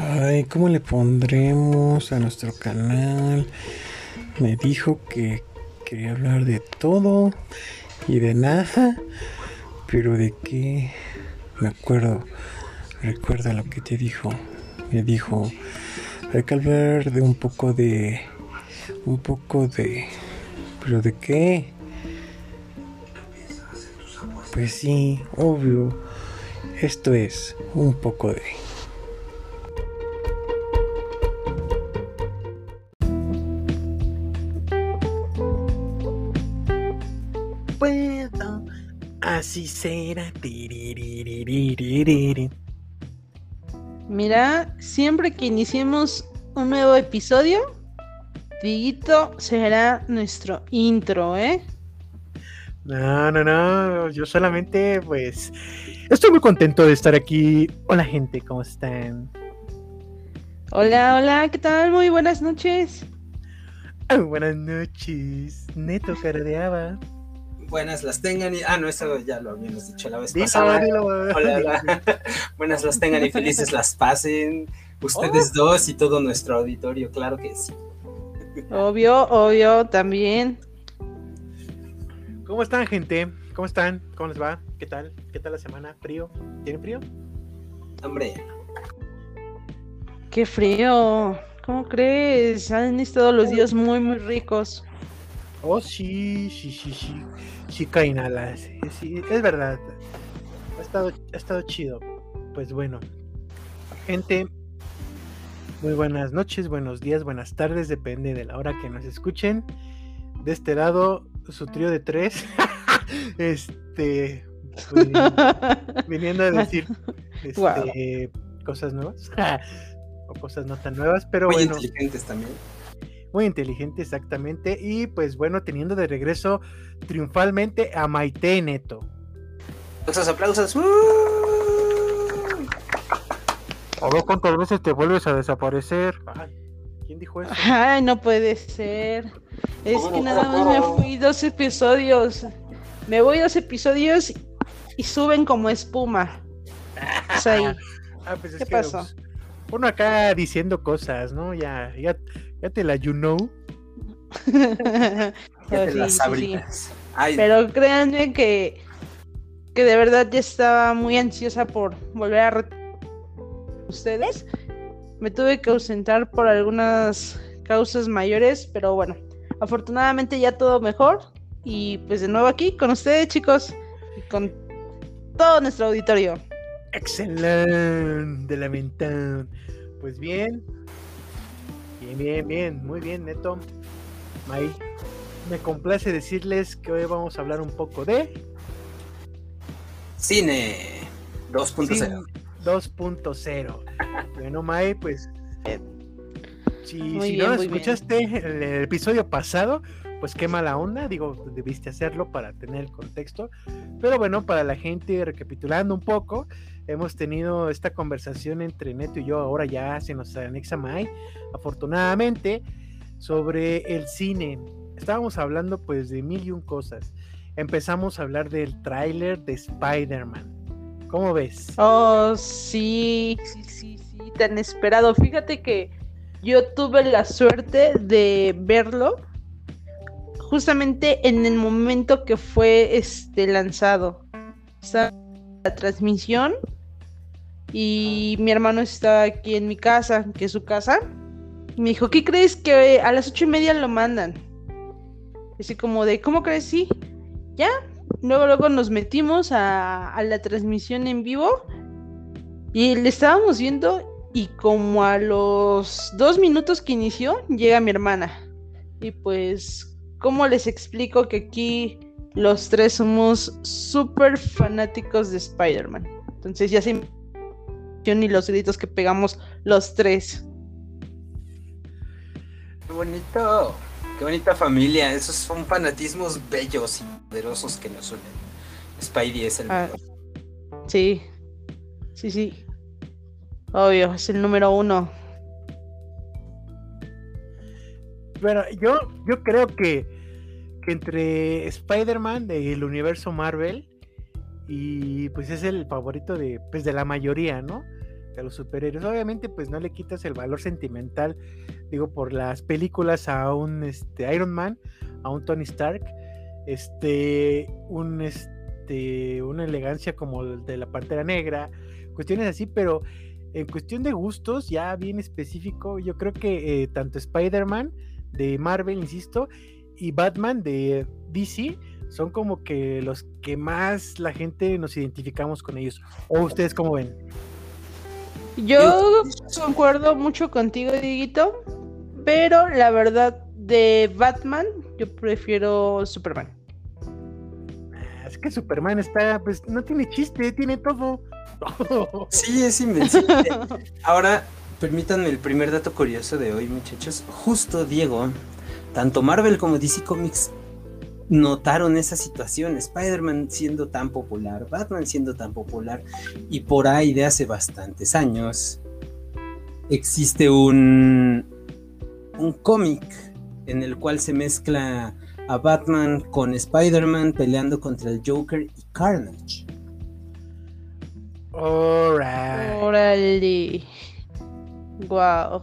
Ay, ¿cómo le pondremos a nuestro canal? Me dijo que quería hablar de todo y de nada, pero de qué me acuerdo, recuerda lo que te dijo. Me dijo, hay que hablar de un poco de, un poco de, pero de qué? Pues sí, obvio, esto es un poco de... Mira, siempre que iniciemos un nuevo episodio, Diguito será nuestro intro, ¿eh? No, no, no, yo solamente pues estoy muy contento de estar aquí. Hola gente, ¿cómo están? Hola, hola, ¿qué tal? Muy buenas noches. buenas noches, neto caradeaba. Buenas las tengan y... Ah, no, eso ya lo habíamos dicho la vez pasada. Hola, hola. buenas las tengan y felices las pasen. Ustedes oh. dos y todo nuestro auditorio, claro que sí. Obvio, obvio, también. ¿Cómo están, gente? ¿Cómo están? ¿Cómo les va? ¿Qué tal? ¿Qué tal la semana? ¿Frío? ¿Tienen frío? Hombre. Qué frío. ¿Cómo crees? Han estado los días muy, muy ricos. Oh, sí, sí, sí, sí. Sí caen alas. Sí, es verdad. Ha estado, ha estado chido. Pues bueno. Gente, muy buenas noches, buenos días, buenas tardes, depende de la hora que nos escuchen. De este lado, su trío de tres. este. Pues, viniendo a decir este, cosas nuevas. o cosas no tan nuevas, pero Muy bueno. inteligentes también. Muy inteligente, exactamente. Y pues bueno, teniendo de regreso triunfalmente a Maite Neto. Aplausos, aplausos. ¡Uh! A ver cuántas veces te vuelves a desaparecer. Ay, ¿Quién dijo eso? Ay, no puede ser. Es que nada más me fui dos episodios. Me voy dos episodios y suben como espuma. Pues ahí. Ah, pues es ¿Qué que, pasó? pues, uno acá diciendo cosas, ¿no? Ya, ya, ya te la you know. Ya te Sí, sí, Pero créanme que, que de verdad ya estaba muy ansiosa por volver a ustedes. Me tuve que ausentar por algunas causas mayores, pero bueno, afortunadamente ya todo mejor. Y pues de nuevo aquí con ustedes, chicos, y con todo nuestro auditorio. Excelente, lamentable. Pues bien. Bien, bien, bien. Muy bien, Neto. May. Me complace decirles que hoy vamos a hablar un poco de cine 2.0. Cine 2.0. Bueno, May, pues. eh, si si bien, no escuchaste el, el episodio pasado, pues qué mala onda. Digo, debiste hacerlo para tener el contexto. Pero bueno, para la gente, recapitulando un poco, hemos tenido esta conversación entre Neto y yo. Ahora ya se nos anexa May, afortunadamente, sobre el cine. Estábamos hablando pues de mil y un cosas. Empezamos a hablar del tráiler de Spider-Man. ¿Cómo ves? Oh, sí, sí, sí, sí, tan esperado. Fíjate que yo tuve la suerte de verlo justamente en el momento que fue este lanzado. Estaba en la transmisión y mi hermano estaba aquí en mi casa, que es su casa. Y me dijo, ¿qué crees que a las ocho y media lo mandan? Así como de, ¿cómo crees? Sí, ya. Luego, luego nos metimos a, a la transmisión en vivo y le estábamos viendo y como a los dos minutos que inició llega mi hermana. Y pues, ¿cómo les explico que aquí los tres somos súper fanáticos de Spider-Man? Entonces ya se ni los gritos que pegamos los tres. Qué bonito. Qué bonita familia. Esos son fanatismos bellos y poderosos que nos unen. Spidey es el Ah, mejor. Sí, sí, sí. Obvio, es el número uno. Bueno, yo, yo creo que, que entre Spider-Man del universo Marvel y pues es el favorito de, pues, de la mayoría, ¿no? A los superhéroes. Obviamente, pues no le quitas el valor sentimental, digo, por las películas a un este, Iron Man, a un Tony Stark, este, un, este, una elegancia como el de la Pantera Negra, cuestiones así, pero en cuestión de gustos, ya bien específico, yo creo que eh, tanto Spider-Man de Marvel, insisto, y Batman de DC son como que los que más la gente nos identificamos con ellos. ¿O ustedes cómo ven? Yo concuerdo mucho contigo, Diguito, pero la verdad de Batman, yo prefiero Superman. Ah, es que Superman está, pues no tiene chiste, tiene todo. Sí, es invencible. Ahora, permítanme el primer dato curioso de hoy, muchachos. Justo Diego, tanto Marvel como DC Comics notaron esa situación. Spider-Man siendo tan popular, Batman siendo tan popular, y por ahí de hace bastantes años existe un, un cómic en el cual se mezcla a Batman con Spider-Man peleando contra el Joker y Carnage. Órale. Wow.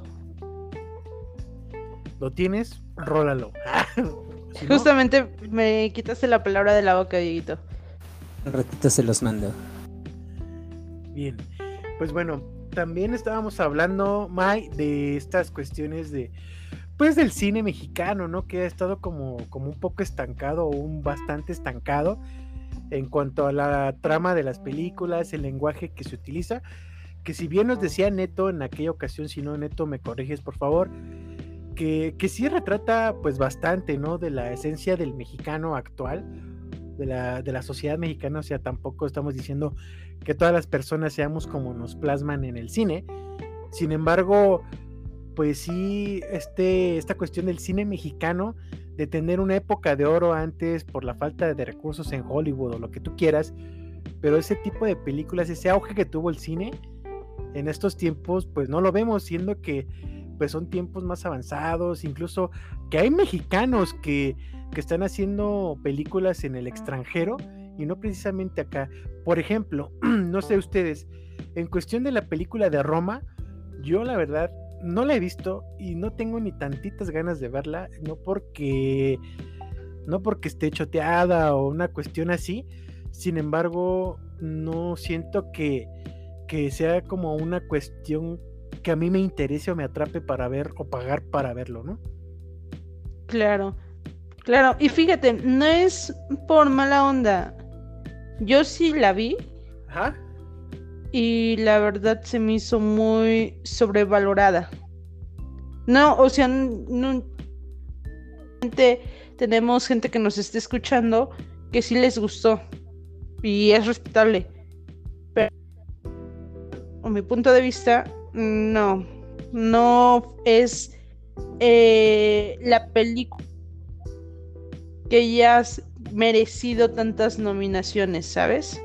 ¿Lo tienes? Rólalo. Justamente me quitaste la palabra de la boca, Dieguito. Un ratito se los mando. Bien. Pues bueno, también estábamos hablando, Mai, de estas cuestiones de pues del cine mexicano, ¿no? Que ha estado como, como un poco estancado o un bastante estancado en cuanto a la trama de las películas, el lenguaje que se utiliza, que si bien nos decía Neto en aquella ocasión, si no Neto me corriges por favor, que, sí retrata pues bastante, ¿no? De la esencia del mexicano actual, de la, de la sociedad mexicana, o sea, tampoco estamos diciendo que todas las personas seamos como nos plasman en el cine, sin embargo, pues sí, este, esta cuestión del cine mexicano, de tener una época de oro antes por la falta de recursos en Hollywood o lo que tú quieras, pero ese tipo de películas, ese auge que tuvo el cine en estos tiempos, pues no lo vemos, siendo que pues son tiempos más avanzados, incluso que hay mexicanos que, que están haciendo películas en el extranjero y no precisamente acá. Por ejemplo, no sé ustedes, en cuestión de la película de Roma, yo la verdad no la he visto y no tengo ni tantitas ganas de verla, no porque no porque esté choteada o una cuestión así, sin embargo, no siento que, que sea como una cuestión que a mí me interese o me atrape para ver o pagar para verlo, ¿no? Claro, claro, y fíjate, no es por mala onda. Yo sí la vi. Ajá y la verdad se me hizo muy sobrevalorada. No, o sea, no, tenemos gente que nos esté escuchando que sí les gustó y es respetable. Pero, a mi punto de vista, no, no es eh, la película que ya ha merecido tantas nominaciones, ¿sabes?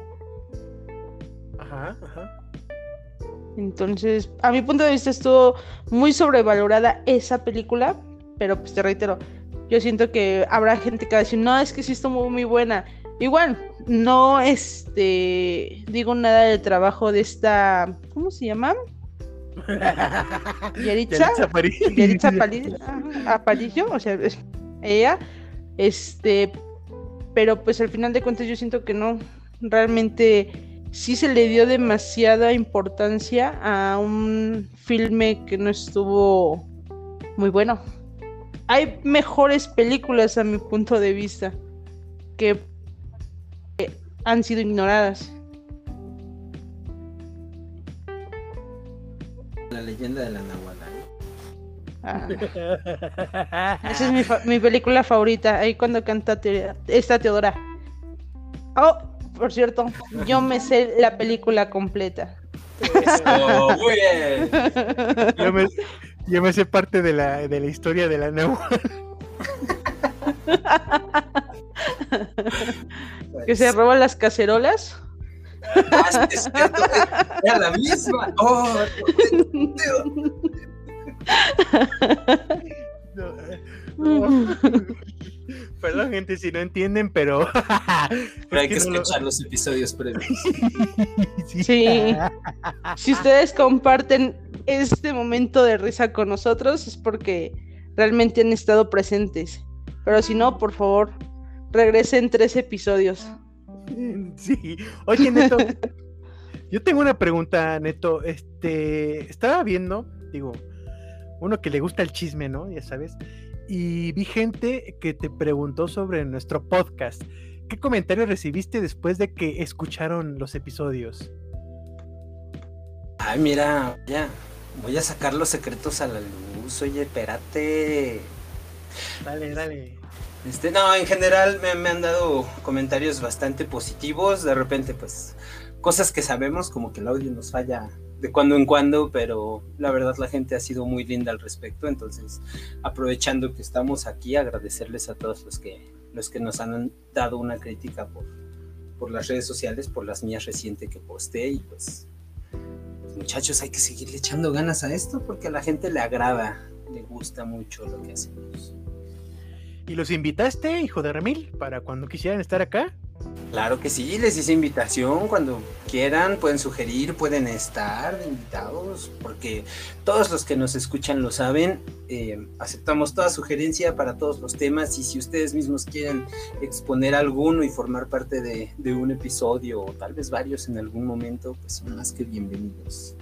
Entonces, a mi punto de vista estuvo muy sobrevalorada esa película, pero pues te reitero, yo siento que habrá gente que va a decir, no, es que sí estuvo muy buena. Igual, no este digo nada del trabajo de esta, ¿cómo se llama? Yaritza, Yaritza Aparicio, o sea, ella, este, pero pues al final de cuentas yo siento que no, realmente sí se le dio demasiada importancia a un filme que no estuvo muy bueno. Hay mejores películas a mi punto de vista que han sido ignoradas. Leyenda de la Nahuala. Ah. Esa es mi, mi, película favorita. Ahí cuando canta esta Teodora. Oh, por cierto, yo me sé la película completa. muy bien. Yo me, sé parte de la, de la historia de la nueva. que se roban las cacerolas. Ah, es cierto, era la misma. Oh, Perdón, gente, si no entienden, pero. pero hay que, escuchar los episodios previos. sí. sí. si ustedes comparten este momento de risa con nosotros, es porque realmente han estado presentes. Pero si no, por favor, regresen tres episodios. Sí. Oye, Neto, yo tengo una pregunta, Neto. Este, estaba viendo, digo, uno que le gusta el chisme, ¿no? Ya sabes. Y vi gente que te preguntó sobre nuestro podcast. ¿Qué comentarios recibiste después de que escucharon los episodios? Ay, mira, ya, voy a sacar los secretos a la luz. Oye, espérate. Dale, dale. Este, no, en general me, han dado comentarios bastante positivos. De repente, pues, cosas que sabemos, como que el audio nos falla de cuando en cuando, pero la verdad la gente ha sido muy linda al respecto. Entonces, aprovechando que estamos aquí, agradecerles a todos los que, los que nos han dado una crítica por, por las redes sociales, por las mías recientes que posté y pues, muchachos, hay que seguirle echando ganas a esto porque a la gente le agrada, le gusta mucho lo que hacemos. ¿Y los invitaste, hijo de Remil, para cuando quisieran estar acá? Claro que sí, les hice invitación. Cuando quieran, pueden sugerir, pueden estar invitados, porque todos los que nos escuchan lo saben. Eh, aceptamos toda sugerencia para todos los temas y si ustedes mismos quieren exponer alguno y formar parte de, de un episodio o tal vez varios en algún momento, pues son más que bienvenidos.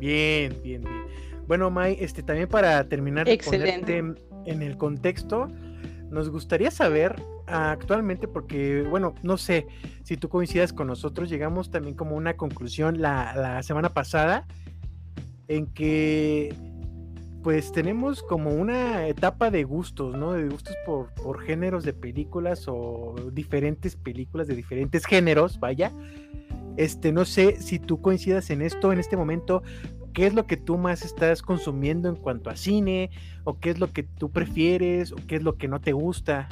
Bien, bien, bien. Bueno, Mai, este también para terminar de ponerte en el contexto, nos gustaría saber actualmente, porque, bueno, no sé si tú coincidas con nosotros, llegamos también como una conclusión la, semana pasada en que pues tenemos como una etapa de gustos, ¿no? De gustos por, por, géneros de películas o diferentes películas de diferentes géneros, vaya. Este, no sé si tú coincidas en esto en este momento, qué es lo que tú más estás consumiendo en cuanto a cine, o qué es lo que tú prefieres, o qué es lo que no te gusta.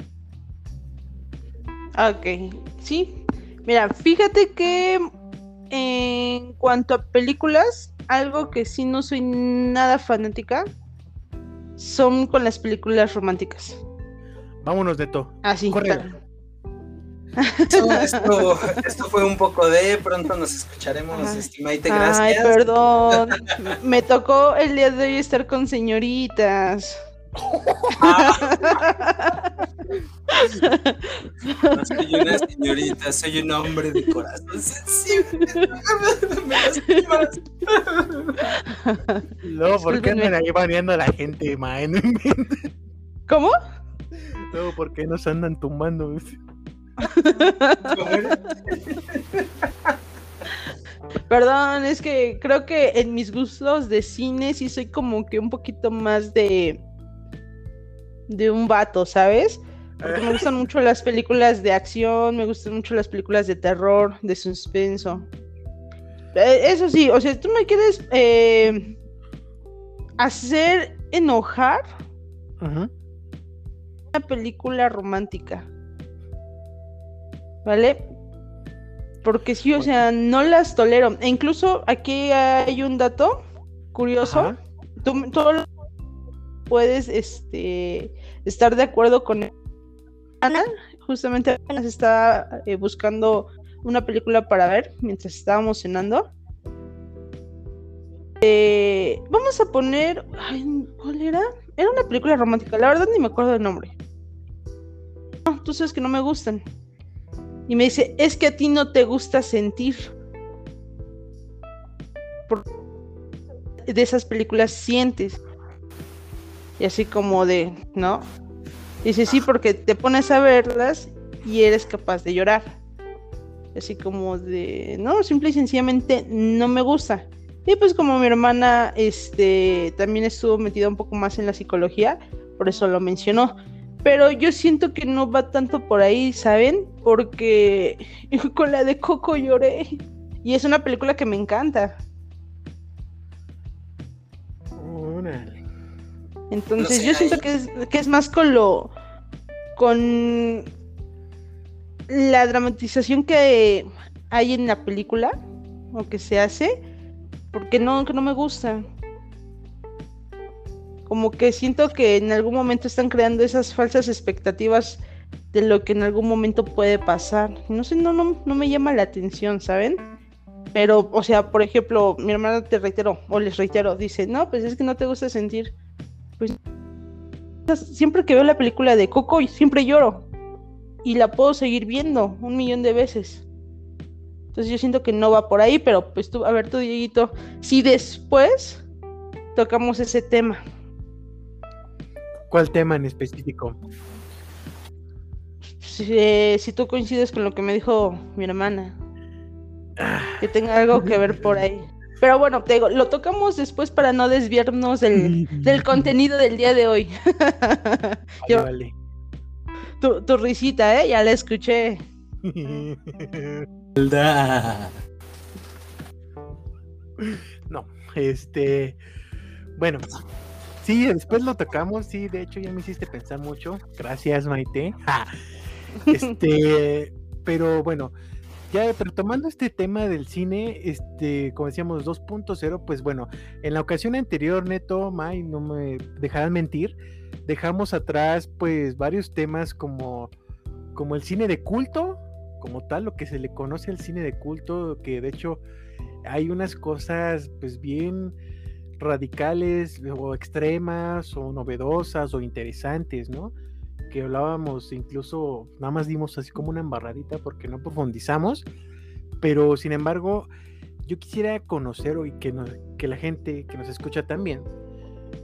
Ok, sí. Mira, fíjate que en cuanto a películas, algo que sí no soy nada fanática son con las películas románticas. Vámonos de todo. Así, esto, esto, fue un poco de pronto nos escucharemos, estimaite, gracias. Ay, perdón. Me tocó el día de hoy estar con señoritas. No soy una señorita, soy un hombre de corazón sensible. No, ¿por qué andan ahí baneando a la gente? ¿Cómo? No, ¿por qué nos andan tumbando? Perdón, es que creo que en mis gustos de cine sí soy como que un poquito más de de un vato, ¿sabes? Porque me gustan mucho las películas de acción, me gustan mucho las películas de terror, de suspenso. Eh, eso sí, o sea, tú me quieres eh, hacer enojar una película romántica. ¿Vale? Porque sí, o sea, no las tolero. E incluso aquí hay un dato curioso. Tú, puedes este, estar de acuerdo con Ana. Justamente apenas estaba eh, buscando una película para ver mientras estábamos cenando. Eh, vamos a poner. ¿Cuál era? Era una película romántica, la verdad ni me acuerdo del nombre. No, tú sabes que no me gustan. Y me dice, es que a ti no te gusta sentir. de esas películas sientes. Y así como de, ¿no? Dice, sí, porque te pones a verlas y eres capaz de llorar. Así como de, no, simple y sencillamente no me gusta. Y pues como mi hermana este, también estuvo metida un poco más en la psicología, por eso lo mencionó. Pero yo siento que no va tanto por ahí, ¿saben? Porque con la de Coco lloré. Y es una película que me encanta. Entonces yo siento que es, que es más con lo... con la dramatización que hay en la película o que se hace porque no que no me gusta Como que siento que en algún momento están creando esas falsas expectativas de lo que en algún momento puede pasar. No sé, no, no, no me llama la atención, ¿saben? Pero, o sea, por ejemplo, mi hermana te reiteró, o les reitero, dice, no, pues es que no te gusta sentir. Pues siempre que veo la película de Coco, siempre lloro. Y la puedo seguir viendo un millón de veces. Entonces yo siento que no va por ahí, pero pues tú, a ver tú, Dieguito, si después tocamos ese tema. ¿Cuál tema en específico? Si, eh, si tú coincides con lo que me dijo mi hermana que tenga algo que ver por ahí. Pero bueno, te digo, lo tocamos después para no desviarnos del, del contenido del día de hoy. Vale, Tu, tu, risita, ¿eh? Ya la escuché. no, este. Bueno, sí, después lo tocamos. Sí, de hecho, ya me hiciste pensar mucho. Gracias, Maite. Este, pero bueno, ya, pero tomando este tema del cine, este, como decíamos, 2.0, pues bueno, en la ocasión anterior, Neto, May, no me dejarán mentir, dejamos atrás pues varios temas como, como el cine de culto, como tal, lo que se le conoce al cine de culto, que de hecho hay unas cosas pues bien radicales o extremas o novedosas o interesantes, ¿no? que hablábamos, incluso nada más dimos así como una embarradita porque no profundizamos, pero sin embargo, yo quisiera conocer hoy que, la gente que nos escucha también,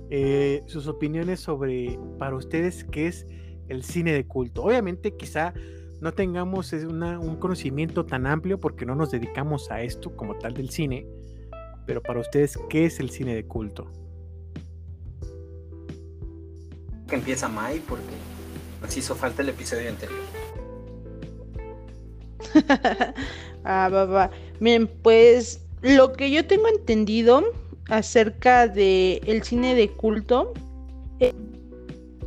eh, sus opiniones sobre, para ustedes, qué es el cine de culto. Obviamente, quizá no tengamos un conocimiento tan amplio porque no nos dedicamos a esto como tal del cine, pero para ustedes, ¿qué es el cine de culto? Que empieza Mai porque nos hizo falta el episodio anterior. ah, va, va. Miren, pues lo que yo tengo entendido acerca de el cine de culto, es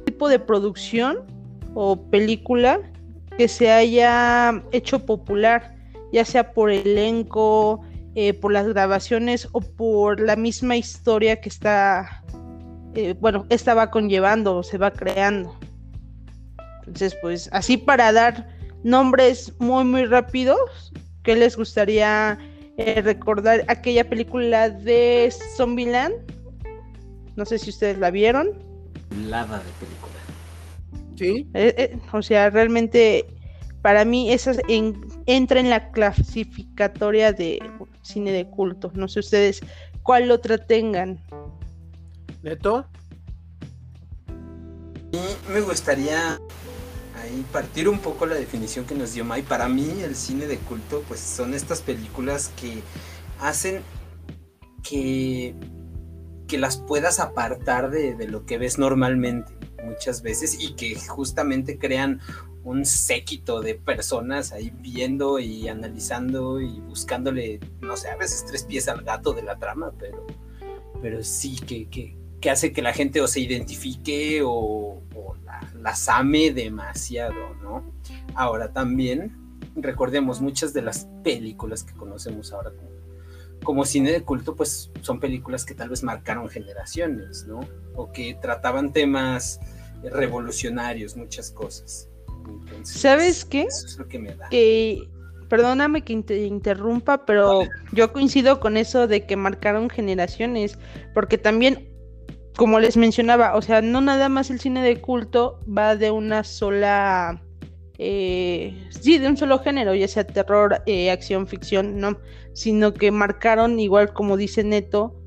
tipo de producción o película que se haya hecho popular, ya sea por elenco, eh, por las grabaciones o por la misma historia que está, eh, bueno, esta va conllevando o se va creando. Entonces, pues así para dar nombres muy, muy rápidos, ¿qué les gustaría eh, recordar aquella película de Zombieland? No sé si ustedes la vieron. Lava de película. Sí. Eh, eh, o sea, realmente para mí esa entra en la clasificatoria de cine de culto. No sé ustedes cuál otra tengan. ¿Neto? Y me gustaría ahí partir un poco la definición que nos dio Mai. Para mí el cine de culto pues son estas películas que hacen que, que las puedas apartar de, de lo que ves normalmente muchas veces y que justamente crean un séquito de personas ahí viendo y analizando y buscándole, no sé, a veces tres pies al gato de la trama, pero, pero sí que, que, que hace que la gente o se identifique o, o las ame demasiado, ¿no? Ahora también, recordemos, muchas de las películas que conocemos ahora como, cine de culto, pues son películas que tal vez marcaron generaciones, ¿no? O que trataban temas revolucionarios, muchas cosas. ¿Sabes qué? Eso es lo que me da. perdóname que te interrumpa, pero yo coincido con eso de que marcaron generaciones, porque también como les mencionaba, o sea, no nada más el cine de culto va de una sola, eh, sí, de un solo género, ya sea terror, eh, acción, ficción, no, sino que marcaron, igual como dice Neto,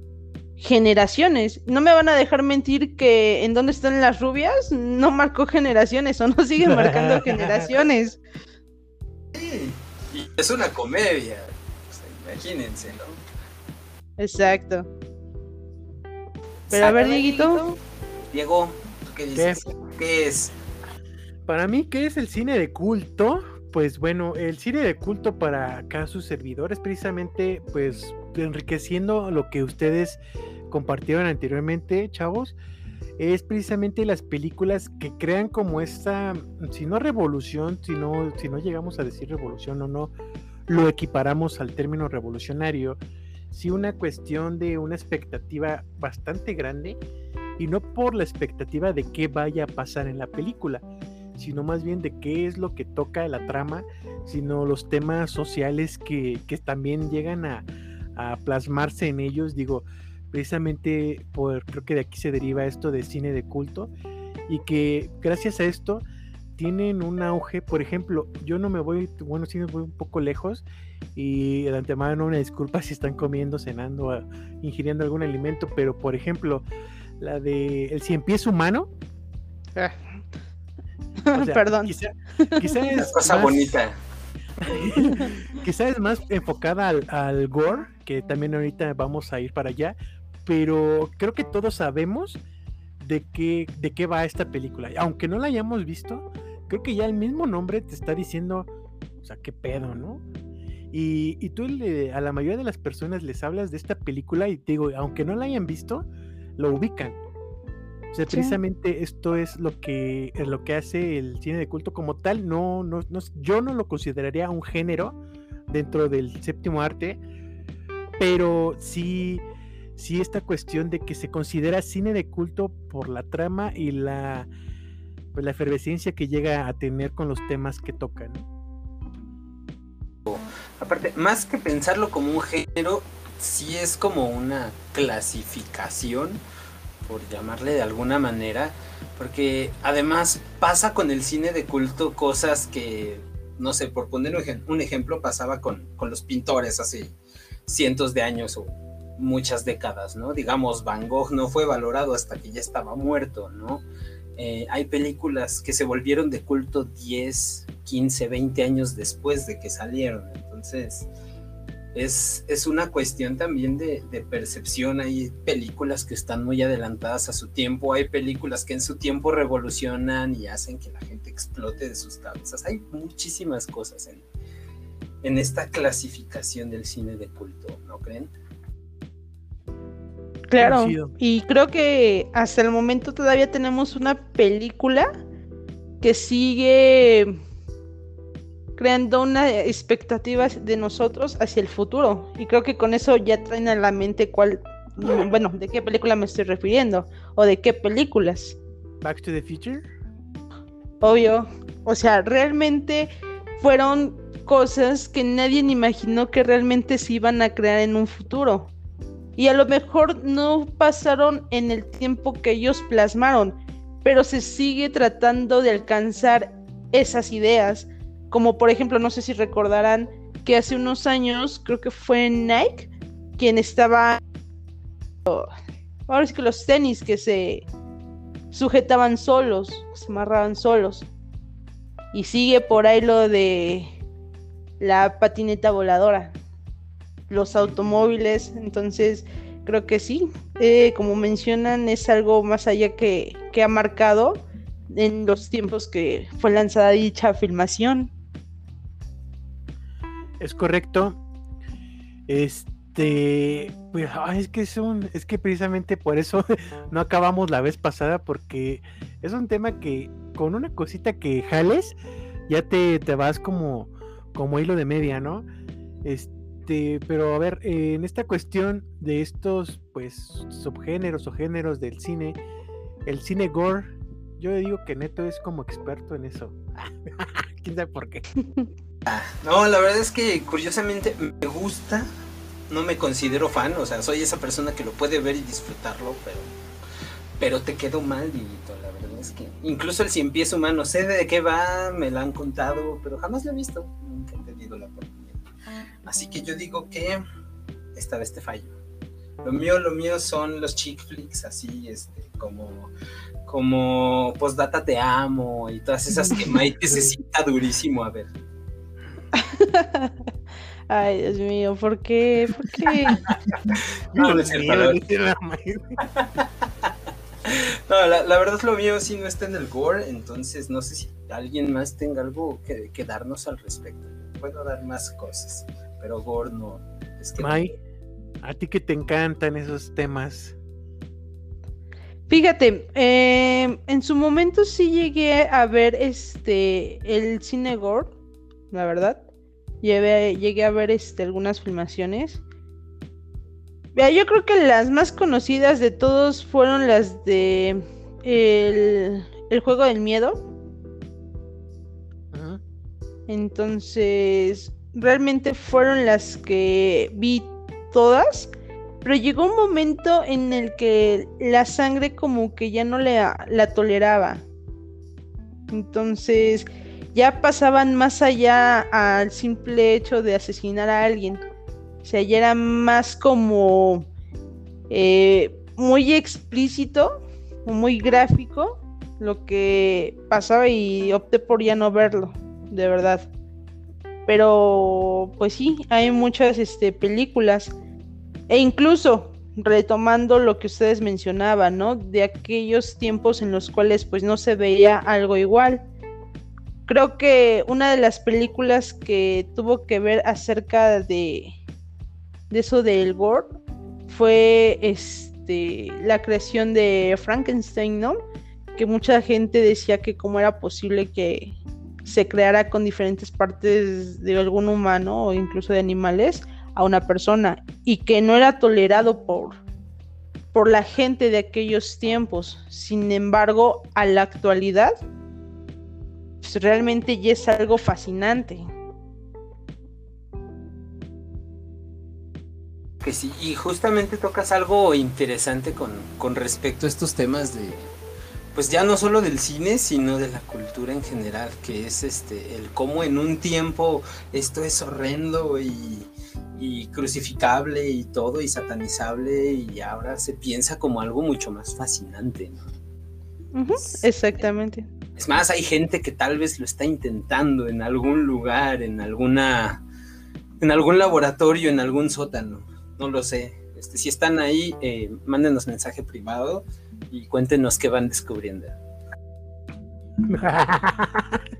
generaciones. No me van a dejar mentir que en dónde están las rubias no marcó generaciones o no sigue marcando generaciones. Sí, y es una comedia, imagínense, ¿no? Exacto. Pero a ver, Dieguito. Diego, qué dices? ¿Qué? es? Para mí, ¿qué es el cine de culto? Pues bueno, el cine de culto para acá sus servidores, precisamente, pues enriqueciendo lo que ustedes compartieron anteriormente, chavos, es precisamente las películas que crean como esta, si no revolución, si no, si no llegamos a decir revolución o no, lo equiparamos al término revolucionario, sí una cuestión de una expectativa bastante grande y no por la expectativa de qué vaya a pasar en la película, sino más bien de qué es lo que toca la trama, sino los temas sociales que, también llegan a, a, plasmarse en ellos. Digo, precisamente por, creo que de aquí se deriva esto de cine de culto y que gracias a esto tienen un auge. Por ejemplo, yo no me voy, bueno, sí me voy un poco lejos y de antemano una disculpa si están comiendo, cenando, ingiriendo algún alimento, pero por ejemplo, la de El cien pies humano. Perdón. Quizá, es cosa más, bonita. quizá es más enfocada al, al, gore, que también ahorita vamos a ir para allá, pero creo que todos sabemos de qué, de qué va esta película. Aunque no la hayamos visto, creo que ya el mismo nombre te está diciendo, o sea, qué pedo, ¿no? Y, y tú le, a la mayoría de las personas les hablas de esta película y te digo, aunque no la hayan visto, lo ubican. O sea, precisamente esto es lo que, es lo que hace el cine de culto como tal. No, no, no, yo no lo consideraría un género dentro del séptimo arte, pero sí, sí esta cuestión de que se considera cine de culto por la trama y la, pues, la efervescencia que llega a tener con los temas que tocan. Aparte, más que pensarlo como un género, sí es como una clasificación, por llamarle de alguna manera, porque además pasa con el cine de culto cosas que, no sé, por poner un ejemplo, pasaba con, con los pintores hace cientos de años o muchas décadas, ¿no? Digamos, Van Gogh no fue valorado hasta que ya estaba muerto, ¿no? Eh, hay películas que se volvieron de culto 10, 15, 20 años después de que salieron. Entonces, es, es una cuestión también de, de, percepción. Hay películas que están muy adelantadas a su tiempo, hay películas que en su tiempo revolucionan y hacen que la gente explote de sus cabezas. Hay muchísimas cosas en, en esta clasificación del cine de culto, ¿no creen? Claro, y creo que hasta el momento todavía tenemos una película que sigue creando una expectativa de nosotros hacia el futuro. Y creo que con eso ya traen a la mente cuál, bueno, de qué película me estoy refiriendo o de qué películas. Back to the Future. Obvio. O sea, realmente fueron cosas que nadie imaginó que realmente se iban a crear en un futuro y a lo mejor no pasaron en el tiempo que ellos plasmaron, pero se sigue tratando de alcanzar esas ideas, como por ejemplo, no sé si recordarán que hace unos años, creo que fue Nike, quien estaba... Ahora es que los tenis que se sujetaban solos, se amarraban solos. Y sigue por ahí lo de la patineta voladora los automóviles. Entonces, creo que sí, eh, como mencionan, es algo más allá que, que ha marcado en los tiempos que fue lanzada dicha filmación. Es correcto. Este, pues, es que es un, es que precisamente por eso no acabamos la vez pasada, porque es un tema que con una cosita que jales, ya te, te vas como, como hilo de media, ¿no? Este pero a ver, eh, en esta cuestión de estos, pues, subgéneros o géneros del cine, el cine gore, yo digo que Neto es como experto en eso. ¿Quién sabe por qué? Ah, no, la verdad es que curiosamente me gusta, no me considero fan, o sea, soy esa persona que lo puede ver y disfrutarlo, pero, pero te quedó mal, Vivito, la verdad es que incluso el cien pies humano, sé de qué va, me lo han contado, pero jamás lo he visto, nunca he tenido la oportunidad. Así que yo digo que esta vez te fallo. Lo mío, lo mío son los chick flicks, así, este, como, como postdata te amo y todas esas que Mike sienta durísimo a ver. Ay, Dios mío, ¿por qué? ¿Por qué? no, no, no la, la, verdad lo mío sí no está en el gore, entonces no sé si alguien más tenga algo que, que darnos al respecto. Puedo dar más cosas pero Gore no. Es que May, a ti que te encantan esos temas. Fíjate, eh, en su momento sí llegué a ver este el cine Gore, la verdad. Llevé, llegué a ver este, algunas filmaciones. Vea, yo creo que las más conocidas de todos fueron las de el, el juego del miedo. Entonces, realmente fueron las que vi todas. Pero llegó un momento en el que la sangre como que ya no la, la toleraba. Entonces ya pasaban más allá al simple hecho de asesinar a alguien. O sea, ya era más como eh, muy explícito, muy gráfico lo que pasaba y opté por ya no verlo, de verdad. Pero pues sí, hay muchas este, películas e incluso retomando lo que ustedes mencionaban, ¿no? De aquellos tiempos en los cuales pues no se veía algo igual. Creo que una de las películas que tuvo que ver acerca de, de eso del gore fue este la creación de Frankenstein, ¿no? Que mucha gente decía que cómo era posible que se creara con diferentes partes de algún humano o incluso de animales a una persona y que no era tolerado por, por la gente de aquellos tiempos. Sin embargo, a la actualidad, pues, realmente ya es algo fascinante. Que sí, y justamente tocas algo interesante con, con respecto a estos temas de, pues ya no solo del cine, sino de la cultura en general, que es este, el cómo en un tiempo esto es horrendo y, y crucificable y todo y satanizable y ahora se piensa como algo mucho más fascinante, ¿no? Exactamente. Es más, hay gente que tal vez lo está intentando en algún lugar, en alguna, en algún laboratorio, en algún sótano, no lo sé. Este, si están ahí, eh, mándenos mensaje privado y cuéntenos qué van descubriendo.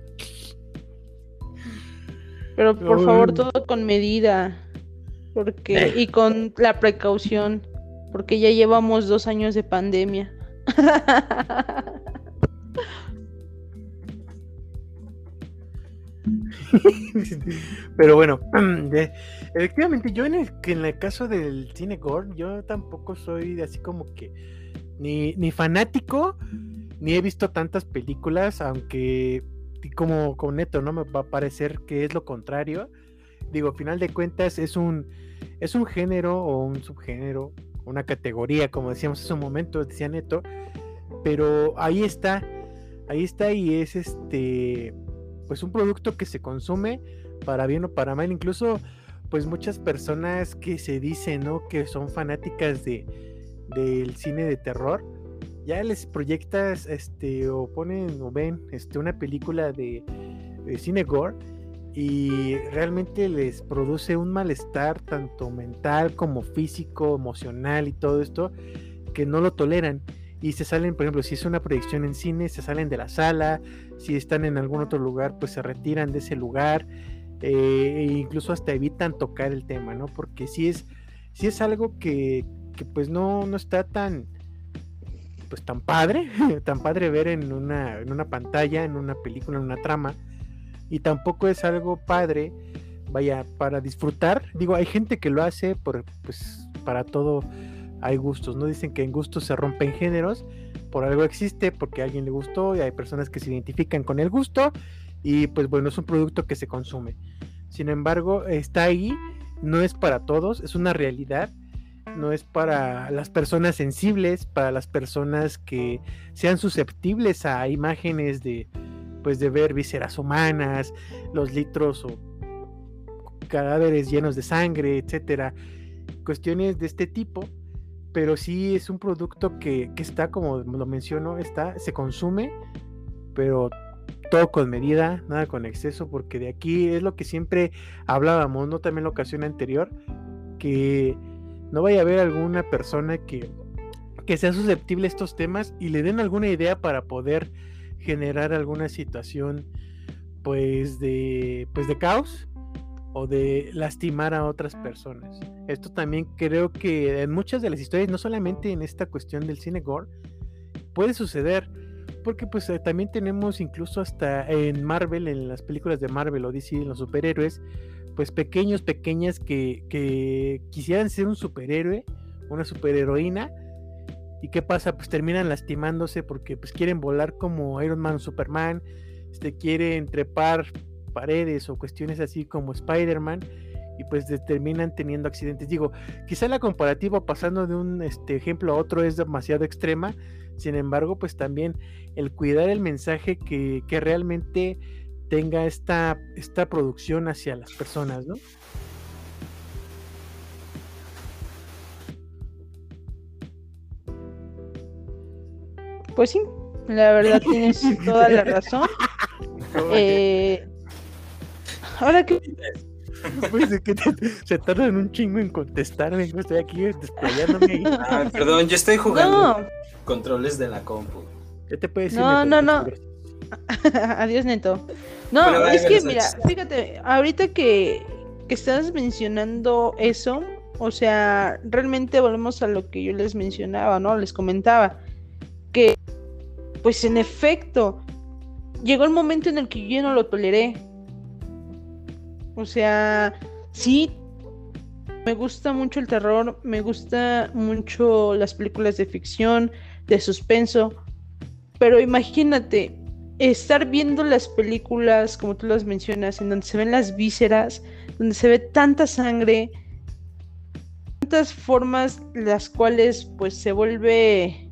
Pero por favor, todo con medida. Porque, eh. y con la precaución, porque ya llevamos dos años de pandemia. Pero bueno, efectivamente, yo en el, en el caso del cine gore, yo tampoco soy así como que ni, ni fanático, ni he visto tantas películas, aunque como con Neto, ¿no? Me va a parecer que es lo contrario digo, a final de cuentas es un, es un género o un subgénero, una categoría, como decíamos hace un momento, decía Neto, pero ahí está, ahí está y es este, pues un producto que se consume para bien o para mal, incluso pues muchas personas que se dicen, ¿no? Que son fanáticas de, del cine de terror, ya les proyectas, este, o ponen o ven, este, una película de, de cine gore y realmente les produce un malestar tanto mental como físico, emocional y todo esto que no lo toleran y se salen, por ejemplo, si es una proyección en cine, se salen de la sala, si están en algún otro lugar, pues se retiran de ese lugar eh, e incluso hasta evitan tocar el tema, ¿no? Porque si es, si es algo que, que pues no, no está tan pues tan padre, tan padre ver en una, en una pantalla, en una película, en una trama, y tampoco es algo padre, vaya, para disfrutar. Digo, hay gente que lo hace por, pues, para todo hay gustos, ¿no? Dicen que en gustos se rompen géneros, por algo existe, porque a alguien le gustó y hay personas que se identifican con el gusto y pues bueno, es un producto que se consume. Sin embargo, está ahí, no es para todos, es una realidad, no es para las personas sensibles, para las personas que sean susceptibles a imágenes de, pues de ver vísceras humanas, los litros o cadáveres llenos de sangre, etcétera, cuestiones de este tipo, pero sí es un producto que, está, como lo menciono, está, se consume, pero todo con medida, nada con exceso, porque de aquí es lo que siempre hablábamos, ¿no? También la ocasión anterior, que no vaya a haber alguna persona que, que sea susceptible a estos temas y le den alguna idea para poder generar alguna situación pues de pues de caos o de lastimar a otras personas. Esto también creo que en muchas de las historias, no solamente en esta cuestión del cine gore, puede suceder, porque pues eh, también tenemos incluso hasta en Marvel, en las películas de Marvel o DC, en los superhéroes, pues pequeños, pequeñas que, que quisieran ser un superhéroe una superheroína. ¿Y qué pasa? Pues terminan lastimándose porque pues quieren volar como Iron Man Superman, este, quieren trepar paredes o cuestiones así como Spider-Man y pues terminan teniendo accidentes. Digo, quizá la comparativa pasando de un este, ejemplo a otro es demasiado extrema, sin embargo, pues también el cuidar el mensaje que, que realmente tenga esta, esta producción hacia las personas, ¿no? Pues sí, la verdad tienes toda la razón. Eh, ahora que pues, que se tardan un chingo en contestarme. Estoy aquí desplayándome. Ah, perdón, yo estoy jugando controles de la compu. ¿Qué te puede decir? No, no, no. Adiós, Neto. No, es que, mira, fíjate, ahorita que, que estás mencionando eso, o sea, realmente volvemos a lo que yo les mencionaba, ¿no? Les comentaba pues en efecto, llegó el momento en el que yo no lo toleré. O sea, sí, me gusta mucho el terror, me gusta mucho las películas de ficción, de suspenso, pero imagínate estar viendo las películas, como tú las mencionas, en donde se ven las vísceras, donde se ve tanta sangre, tantas formas las cuales pues se vuelve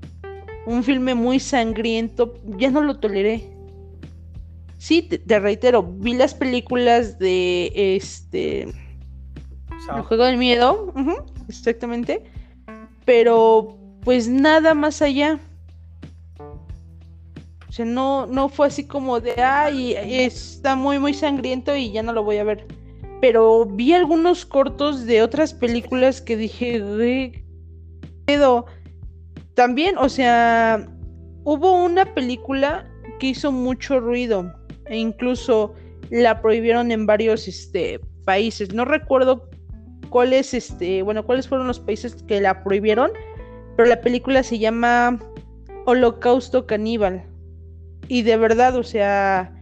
un filme muy sangriento, ya no lo toleré. Sí, te, reitero, vi las películas de este el juego del miedo, exactamente, pero pues nada más allá. O sea, no, no fue así como de, ay, está muy, muy sangriento y ya no lo voy a ver. Pero vi algunos cortos de otras películas que dije, pero también, o sea, hubo una película que hizo mucho ruido e incluso la prohibieron en varios este, países. No recuerdo cuáles, este, bueno, cuáles fueron los países que la prohibieron, pero la película se llama Holocausto Caníbal. Y de verdad, o sea,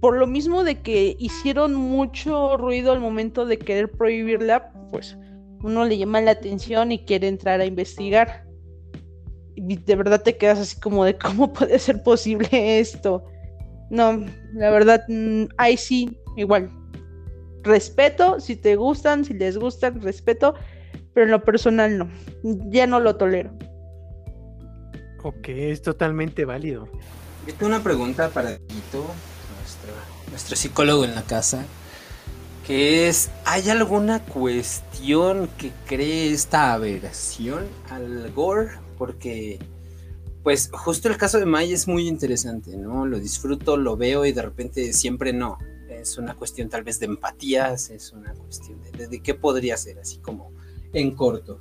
por lo mismo de que hicieron mucho ruido al momento de querer prohibirla, pues uno le llama la atención y quiere entrar a investigar. Y de verdad te quedas así como de cómo puede ser posible esto. No, la verdad, mm, ahí sí, igual. Respeto, si te gustan, si les gustan, respeto, pero en lo personal no. Ya no lo tolero. Ok, es totalmente válido. Yo tengo una pregunta para Tito, nuestro, nuestro psicólogo en la casa es, ¿hay alguna cuestión que cree esta aversión al gore? Porque, pues, justo el caso de May es muy interesante, ¿no? Lo disfruto, lo veo y de repente siempre no. Es una cuestión tal vez de empatías, es una cuestión de, qué podría ser, así como en corto.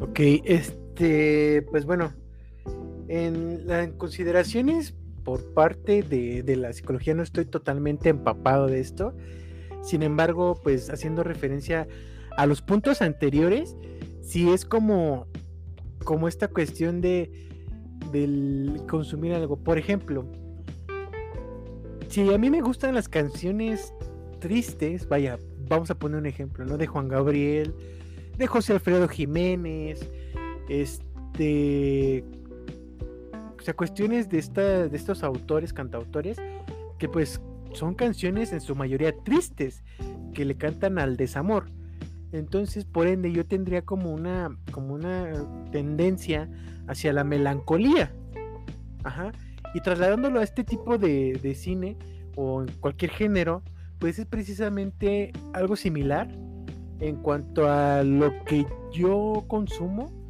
Ok, este, pues bueno, en las consideraciones por parte de, la psicología no estoy totalmente empapado de esto. Sin embargo, pues haciendo referencia a los puntos anteriores, sí es como, como esta cuestión de del consumir algo. Por ejemplo, si a mí me gustan las canciones tristes, vaya, vamos a poner un ejemplo, ¿no? De Juan Gabriel, de José Alfredo Jiménez, este sea, cuestiones de, esta, de estos autores, cantautores, que pues son canciones en su mayoría tristes, que le cantan al desamor. Entonces, por ende, yo tendría como una, como una tendencia hacia la melancolía. Ajá. Y trasladándolo a este tipo de, de cine o en cualquier género, pues es precisamente algo similar en cuanto a lo que yo consumo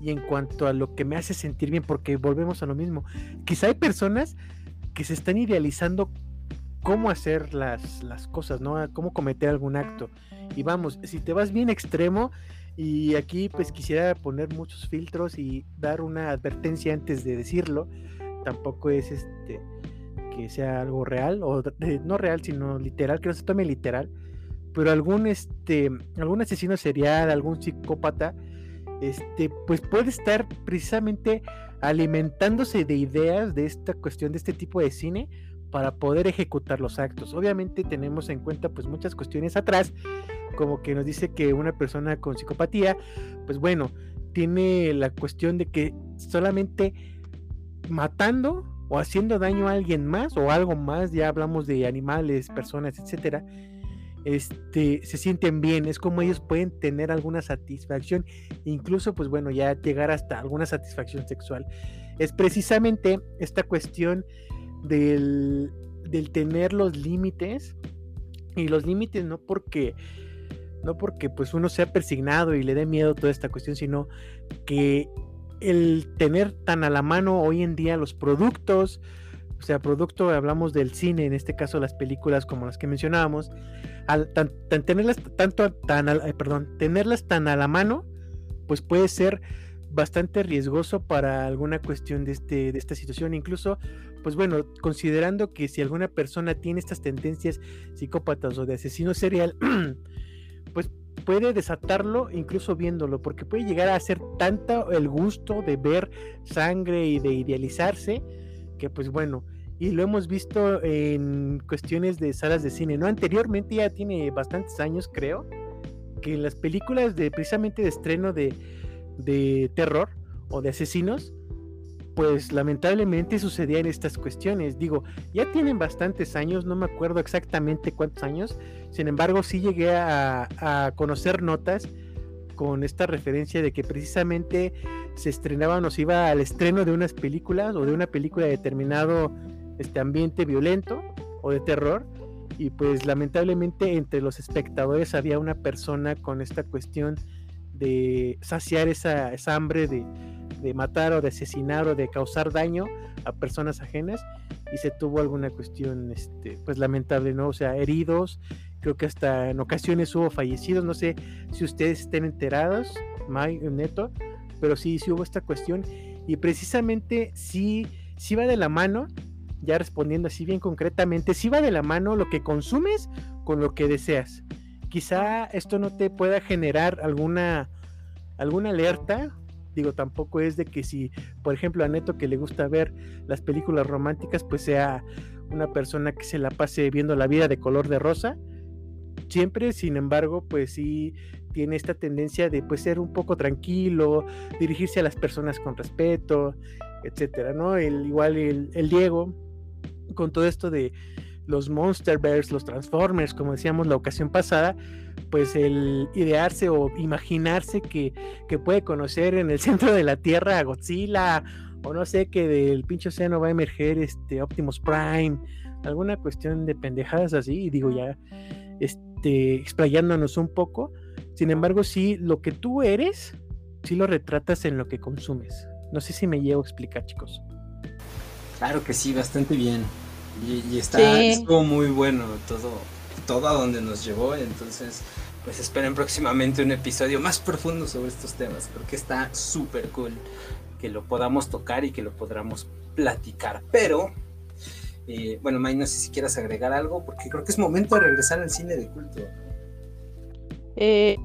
y en cuanto a lo que me hace sentir bien, porque volvemos a lo mismo. Quizá hay personas que se están idealizando cómo hacer las, las cosas, ¿no? Cómo cometer algún acto. Y vamos, si te vas bien extremo, y aquí pues quisiera poner muchos filtros y dar una advertencia antes de decirlo, tampoco es este que sea algo real, o no real, sino literal, que no se tome literal, pero algún este algún asesino serial, algún psicópata, este, pues puede estar precisamente alimentándose de ideas de esta cuestión, de este tipo de cine, para poder ejecutar los actos. Obviamente tenemos en cuenta pues muchas cuestiones atrás, como que nos dice que una persona con psicopatía, pues bueno, tiene la cuestión de que solamente matando o haciendo daño a alguien más o algo más, ya hablamos de animales, personas, etcétera, este, se sienten bien, es como ellos pueden tener alguna satisfacción, incluso pues bueno, ya llegar hasta alguna satisfacción sexual. Es precisamente esta cuestión del, del tener los límites y los límites no porque no porque pues uno sea persignado y le dé miedo toda esta cuestión, sino que el tener tan a la mano hoy en día los productos, o sea, producto, hablamos del cine, en este caso las películas como las que mencionábamos, al tenerlas tanto tan perdón, tenerlas tan a la mano, pues puede ser bastante riesgoso para alguna cuestión de, este, de esta situación. Incluso, pues bueno, considerando que si alguna persona tiene estas tendencias psicópatas o de asesino serial, pues puede desatarlo incluso viéndolo, porque puede llegar a ser tanto el gusto de ver sangre y de idealizarse, que pues bueno, y lo hemos visto en cuestiones de salas de cine, ¿no? Anteriormente ya tiene bastantes años, creo, que las películas de precisamente de estreno de, de terror o de asesinos, pues lamentablemente sucedían estas cuestiones. Digo, ya tienen bastantes años, no me acuerdo exactamente cuántos años, sin embargo sí llegué a, conocer notas con esta referencia de que precisamente se estrenaban o se iba al estreno de unas películas o de una película de determinado este ambiente violento o de terror y pues lamentablemente entre los espectadores había una persona con esta cuestión de saciar esa hambre de, de matar o de asesinar o de causar daño a personas ajenas y se tuvo alguna cuestión este pues lamentable no o sea heridos creo que hasta en ocasiones hubo fallecidos no sé si ustedes estén enterados May, Neto pero sí sí hubo esta cuestión y precisamente sí sí va de la mano ya respondiendo así bien concretamente sí va de la mano lo que consumes con lo que deseas quizá esto no te pueda generar alguna alguna alerta Digo, tampoco es de que si, por ejemplo, a Neto que le gusta ver las películas románticas, pues sea una persona que se la pase viendo la vida de color de rosa. Siempre, sin embargo, pues sí tiene esta tendencia de pues ser un poco tranquilo, dirigirse a las personas con respeto, etcétera, ¿no? El, igual el, Diego, con todo esto de los Monsterverse, los Transformers, como decíamos la ocasión pasada, pues el idearse o imaginarse que, puede conocer en el centro de la Tierra a Godzilla, o no sé, que del pinche océano va a emerger este Optimus Prime, alguna cuestión de pendejadas así, y digo ya, este, explayándonos un poco. Sin embargo, sí, lo que tú eres, sí lo retratas en lo que consumes. No sé si me llevo a explicar, chicos. Claro que sí, bastante bien. Y, está, estuvo muy bueno todo, todo a donde nos llevó. Entonces, pues esperen próximamente un episodio más profundo sobre estos temas. porque está súper cool que lo podamos tocar y que lo podamos platicar. Pero, eh, bueno, May, no sé si quieras agregar algo, porque creo que es momento de regresar al cine de culto. Eh,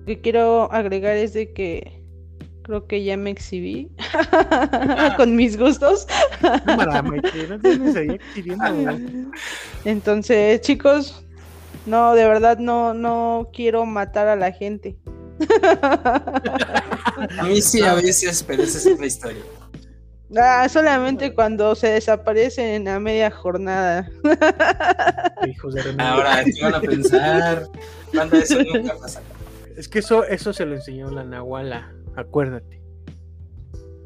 lo que quiero agregar es de que creo que ya me exhibí con mis gustos. Entonces, chicos, no, de verdad no, no quiero matar a la gente. a mí sí, a veces, pero esa es otra historia. Ah, solamente cuando se desaparecen a media jornada. Ahora, ¿qué van a pensar? Cuando eso nunca pasa. Es que eso, eso se lo enseñó la Nahuala acuérdate.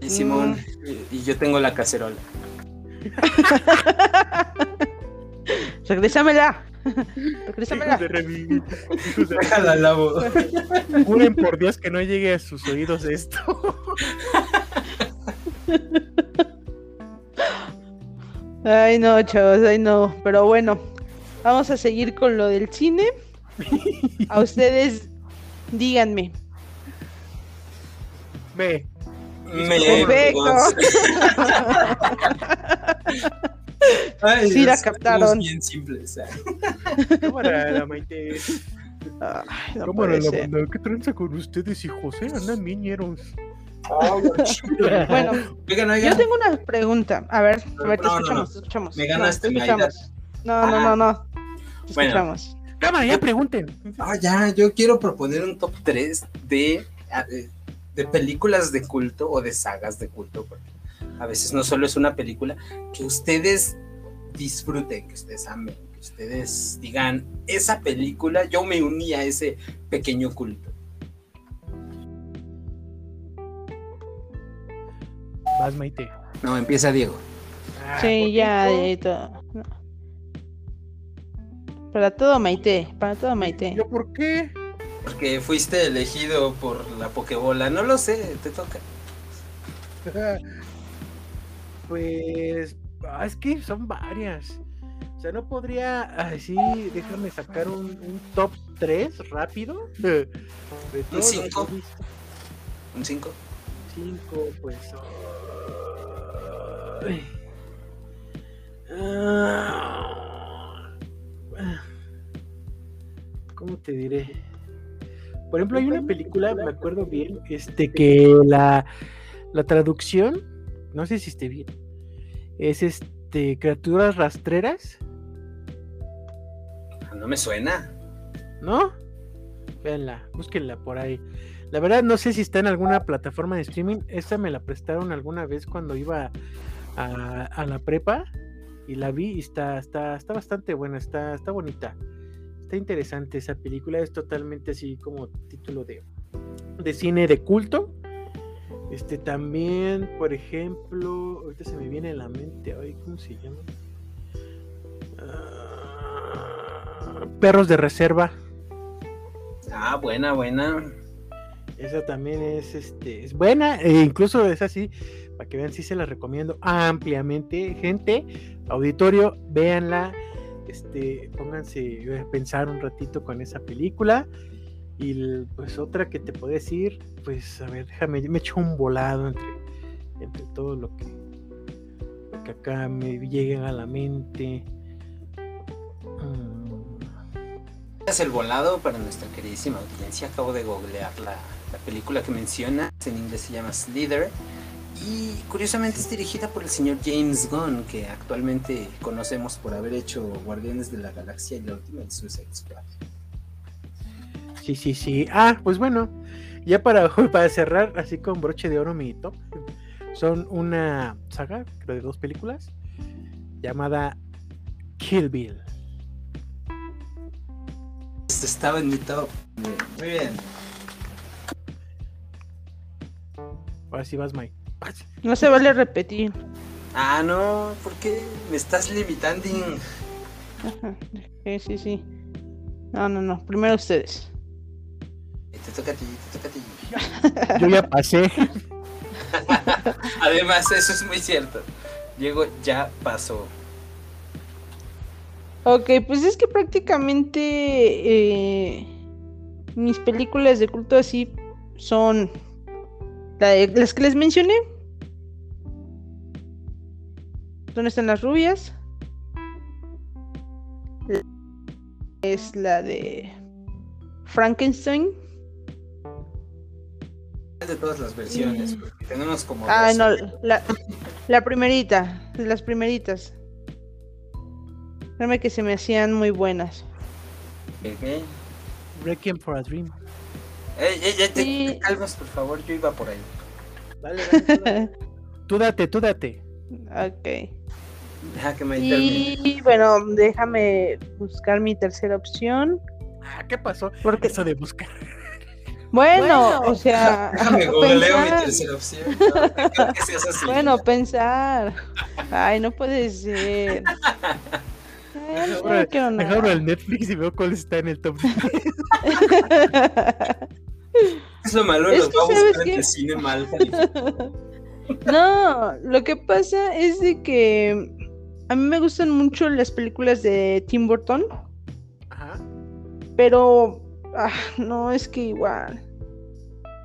Y Simón, mm. y, yo tengo la cacerola. Regrésamela. Regrésamela. Déjala lavo. Juren por Dios que no llegue a sus oídos esto. Ay, no, chavos, ay, no. Pero bueno, vamos a seguir con lo del cine. A ustedes, díganme, me. Me. Ay, sí, la captaron. Bien simples. Cámara, la Maite. Ay, no Cámara, la banda. ¿Qué tranza con ustedes, hijos? Eh? Andan Bueno, Oigan, oigan, yo tengo una pregunta. A ver, a ver, te No, no, escuchamos, no. te escuchamos. Me No, ganaste, te Maida. escuchamos. No, no, no, no. Te Bueno. escuchamos. Cámara, ya pregunten. Ah, ya, yo quiero proponer un top 3 de, ah, de, de películas de culto o de sagas de culto, porque a veces no solo es una película, que ustedes disfruten, que ustedes amen, que ustedes digan, esa película, yo me uní a ese pequeño culto. Vas, Maite. No, empieza Diego. Ah, ¿por Sí, ya, todo. No. Para todo, Maite. Para todo, Maite. ¿Yo por qué? Porque fuiste elegido por la Pokebola, no lo sé, te toca. Pues ah, es que son varias. O sea, no podría. Ay, sí, déjame sacar un, un top 3 rápido. De he visto. Un 5. Cinco, pues. ay. Ah, ¿Cómo te diré? Por ejemplo, hay una película, me acuerdo bien, este que la, la traducción, no sé si esté bien, es este criaturas rastreras, No me suena. ¿no? Véanla, búsquenla por ahí. La verdad no sé si está en alguna plataforma de streaming. Esta me la prestaron alguna vez cuando iba a, la prepa y la vi y está, está, está bastante buena, está, está bonita. Está interesante esa película, es totalmente así como título de, de cine de culto. Este también, por ejemplo, ahorita se me viene a la mente, ay, ¿cómo se llama? Ah, Perros de reserva. Ah, buena, buena. Esa también es, este, es buena, e incluso es así, para que vean, sí se la recomiendo ampliamente. Gente, auditorio, véanla, este, pónganse a pensar un ratito con esa película. Y pues otra que te puedo decir, pues a ver, déjame, me echo un volado entre, entre todo lo que, que acá me llega a la mente. Mm, Es el volado para nuestra queridísima audiencia. Acabo de googlear la, la película que menciona. En inglés se llama Slither. Y curiosamente es dirigida por el señor James Gunn, que actualmente conocemos por haber hecho Guardianes de la Galaxia y la última de Suicide Squad. Sí, sí, sí. Ah, pues bueno, ya para, para cerrar así con broche de oro mi top, son una saga, creo de dos películas, llamada Kill Bill. Estaba en mi top. Muy bien. Ahora sí vas, Mike. No se vale repetir. Ah, no, ¿por qué me estás limitando? Ajá, Sí, sí, sí. No, no, no. Primero ustedes. Te toca a ti, te toca a ti. Yo ya pasé. Además, eso es muy cierto. Diego ya pasó. Ok, pues es que prácticamente eh, mis películas de culto así son la de- las que les mencioné. ¿Dónde están las rubias? Es la de Frankenstein. De todas las versiones, porque tenemos como. Ah, dos. no, la, la primerita, de las primeritas. Créeme que se me hacían muy buenas. Ok. Requiem for a Dream. Te, Sí. te calmas, por favor, yo iba por ahí. Dale, dale, tú dale. Tú date, tú date. ok. Deja que me termine. Y bueno, déjame buscar mi tercera opción. Ah, ¿qué pasó? Porque, Eso de buscar. bueno, o sea, Déjame googleo mi tercera opción. No, que seas así. Bueno, pensar. Ay, no puede ser. Ay, no, quiero nada. el Netflix y veo cuál está en el top. Es lo malo, Es los que, va ¿sabes qué? el cine mal. No, lo que pasa es de que a mí me gustan mucho las películas de Tim Burton, Ajá. pero ah, no es que igual.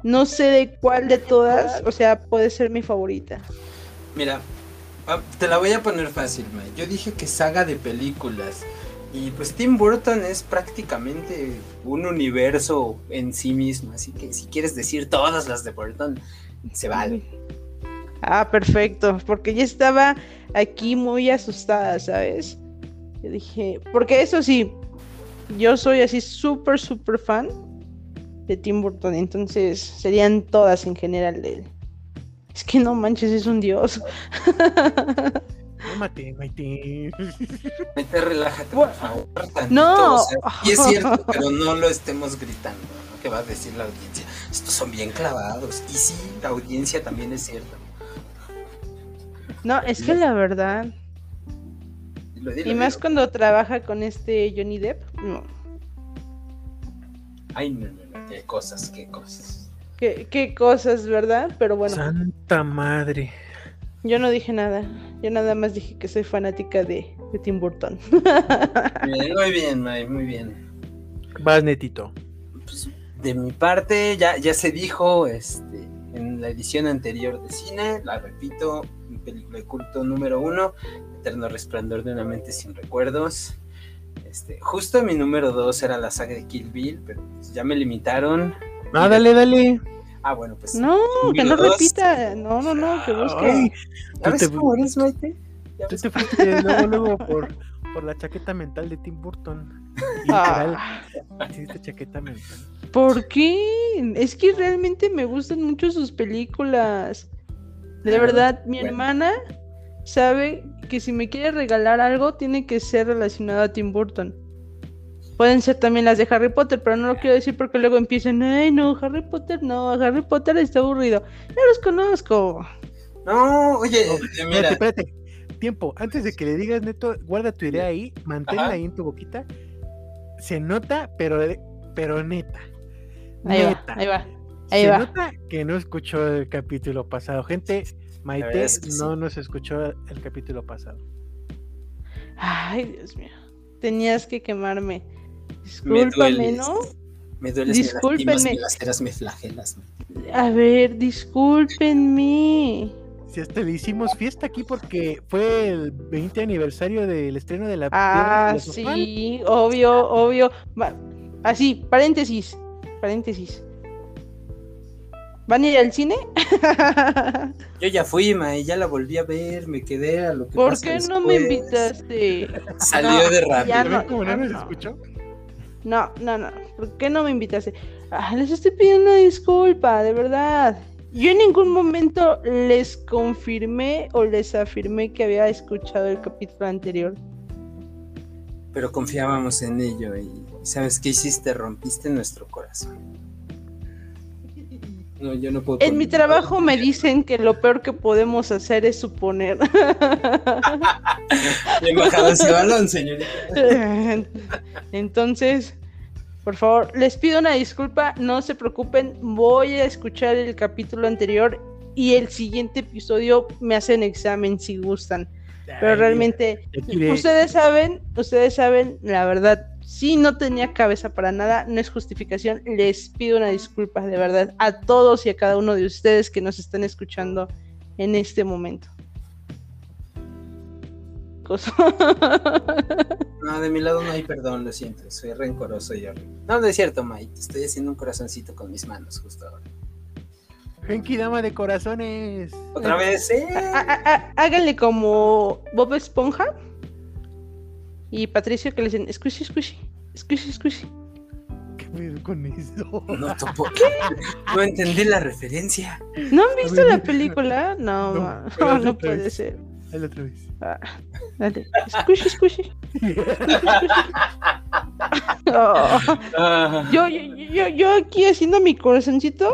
No sé de cuál de todas, o sea, puede ser mi favorita. Mira, ah, te la voy a poner fácil, May. Yo dije que saga de películas. Y pues Tim Burton es prácticamente un universo en sí mismo. Así que si quieres decir todas las de Burton, Se vale. Ah, perfecto, porque ya estaba aquí muy asustada, ¿sabes? Yo dije, porque eso sí, yo soy así súper, súper fan de Tim Burton, entonces serían todas en general de él. Es que no manches, es un dios. Cálmate, Maite. Maite, relájate, por favor. tantito, No. o sea, y es cierto, pero no lo estemos gritando, ¿no? ¿Qué va a decir la audiencia? Estos son bien clavados. Y sí, la audiencia también es cierta. No, es que la verdad, Dilo, dilo, y más dilo. cuando trabaja con este Johnny Depp, no. Ay, no, no, no, qué cosas, qué cosas. Qué, qué cosas, ¿verdad? Pero bueno, Santa madre. yo no dije nada. Yo nada más dije que soy fanática de, de Tim Burton. Bien, muy bien, May, muy bien. Vas, netito. Pues, de mi parte, ya, ya se dijo este, en la edición anterior de cine, la repito, mi película de culto número uno, Eterno Resplandor de una mente sin recuerdos. Este, justo mi número dos era la saga de Kill Bill, pero pues, ya me limitaron. Ah, dale, dale. Ah, bueno, pues. No, que no dos. repita. No, no, no, que busque. Ay, ¿Ya ves tú te- cómo eres, Maite? ¿Ya tú te fuiste luego, luego por, por la chaqueta mental de Tim Burton. Literal, Ah, hiciste chaqueta mental. ¿Por qué? Es que realmente me gustan mucho sus películas. De Ah, verdad, mi bueno. hermana sabe que si me quiere regalar algo, tiene que ser relacionado a Tim Burton. Pueden ser también las de Harry Potter, pero no lo quiero decir porque luego empiezan, ay no, Harry Potter no, Harry Potter está aburrido. Ya los conozco. No, oye, eh, espérate, mira, espérate. Tiempo, antes de que le digas neto, guarda tu idea ahí, manténla Ajá. ahí en tu boquita. Se nota, pero, pero neta. Ahí va, neta. ahí va. Ahí Se va. nota que no escuchó el capítulo pasado. Gente, Maite verdad es que no sí. nos escuchó el capítulo pasado. Ay, Dios mío. Tenías que quemarme. Me Discúlpame. ¿no? Me duele, Discúlpenme. me las ceras me flagelas. A ver, discúlpenme. Si hasta le hicimos fiesta aquí porque fue el 20 aniversario del estreno de la Ah, sí, obvio, obvio. Así, paréntesis, paréntesis. ¿Van a ir al cine? Yo ya fui, ma, y ya la volví a ver, me quedé a lo que ¿Por pasa qué no me invitaste? Salió No, de rápido. ¿Ya ven no, cómo no no. escuchó? No, no, no. ¿Por qué no me invitaste? Ah, les estoy pidiendo disculpa, de verdad. Yo en ningún momento les confirmé o les afirmé que había escuchado el capítulo anterior. Pero confiábamos en ello y ¿sabes qué hiciste? Rompiste nuestro corazón. No, yo no puedo. En mi trabajo me dicen que lo peor que podemos hacer es suponer. Bajado ese balón, señorita. Entonces, por favor, les pido una disculpa, no se preocupen, voy a escuchar el capítulo anterior y el siguiente episodio me hacen examen si gustan. Pero realmente, ustedes saben, ustedes saben, la verdad, si no tenía cabeza para nada, no es justificación, les pido una disculpa de verdad a todos y a cada uno de ustedes que nos están escuchando en este momento. No, de mi lado no hay perdón, lo siento. Soy rencoroso y horrible. No, no es cierto, Mike. Te estoy haciendo un corazoncito con mis manos justo ahora. Genki, dama de corazones. Otra vez, ¿eh? Há- há- há- Háganle como Bob Esponja y Patricio que le dicen squishy, squishy, squishy, squishy. ¿Qué pedo con eso? No topo. No entendí la referencia. ¿No han visto ver, la película? No, No, no, puede vez. ser. Dale otra vez. Ah, dale. Squishy, squishy. Oh, Ah, yo, yo, yo, yo aquí haciendo mi corazoncito,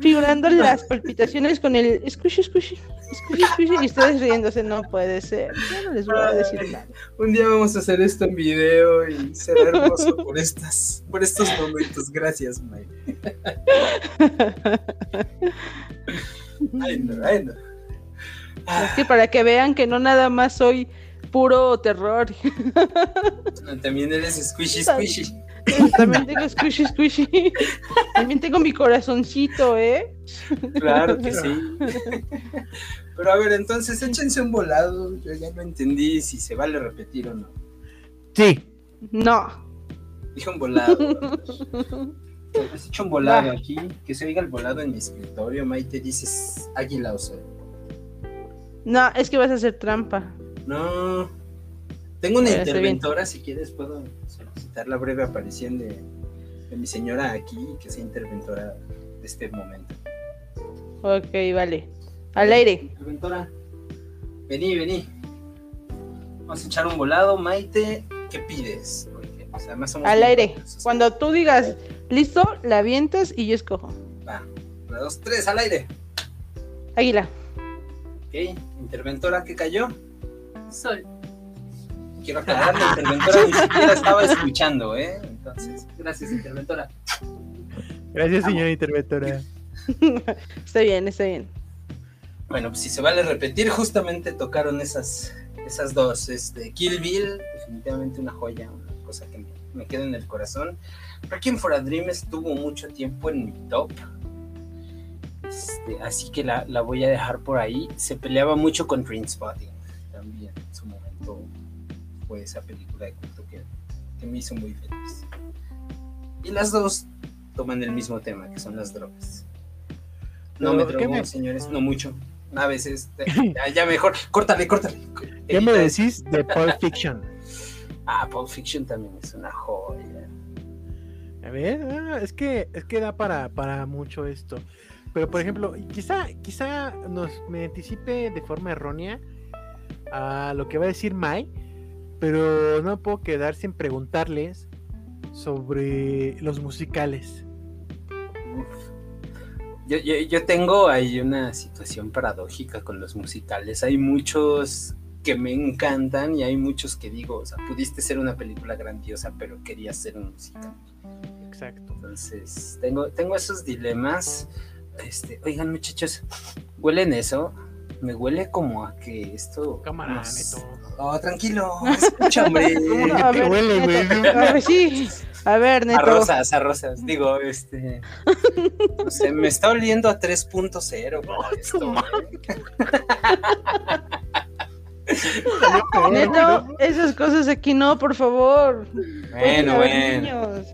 figurando las palpitaciones con el squishy, squishy, squishy, squishy, y ustedes riéndose, no puede ser. Yo no les voy a decir nada. un día vamos a hacer esto en video y será hermoso por estas, por estos momentos. Gracias, Mike. Ay, no, ay, no. Es que para que vean que no nada más soy puro terror. También eres squishy, squishy. También tengo squishy squishy. También tengo mi corazoncito, ¿eh? Claro que sí. Pero a ver, entonces échense un volado. Yo ya no entendí si se vale repetir o no. Sí. No. Dije un volado. has hecho un volado aquí, que se oiga el volado en mi escritorio, Maite, dices águila o sol. No, es que vas a hacer trampa. No. Tengo una interventora, si quieres puedo solicitar la breve aparición de, de mi señora aquí, que sea interventora de este momento. Ok, vale. Al aire. Interventora, vení, vení. Vamos a echar un volado, Maite, ¿qué pides? Porque además somos Al aire. Cuando tú digas, listo, la avientas y yo escojo. Va, una, dos, tres, al aire. Águila. Ok, interventora, ¿qué cayó? Sol. Quiero aclarar, la interventora ni siquiera estaba escuchando, ¿eh? Entonces, gracias, interventora. Gracias, señora interventora. Está bien, está bien. Bueno, pues si se vale repetir, justamente tocaron esas, esas dos. Este, Kill Bill, definitivamente una joya, una cosa que me, me queda en el corazón. Requiem for a Dream estuvo mucho tiempo en mi top. Este, así que la, la voy a dejar por ahí. Se peleaba mucho con Trainspotting también. En su momento fue esa película de culto que, que me hizo muy feliz. Y las dos toman el mismo tema, que son las drogas. No me Pero, ¿qué drogo, me- señores, no mucho. A veces, ya, ya mejor. Córtale, córtale. ¿Qué me decís de Pulp Fiction? Ah, Pulp Fiction también es una joya. A ver, ah, es que es que da para, para mucho esto. Pero por ejemplo, quizá, quizá nos me anticipe de forma errónea a lo que va a decir Mai, pero no puedo quedar sin preguntarles sobre los musicales. Yo, yo, yo tengo ahí una situación paradójica con los musicales. Hay muchos que me encantan y hay muchos que digo, o sea, pudiste ser una película grandiosa, pero querías ser un musical. Exacto. Entonces, tengo, tengo esos dilemas. Este, oigan, muchachos, ¿huelen eso? Me huele como a que esto. Cámara, nos- Neto. Oh, tranquilo, escucha, hombre. A ¿Qué ver, huele, güey? Neto, a ver, sí. A ver, A Neto. rosas, a rosas. Digo, este. No sé, me está oliendo a 3.0. para esto, ¿eh? Neto, esas cosas aquí no, por favor. Bueno, bueno. niños.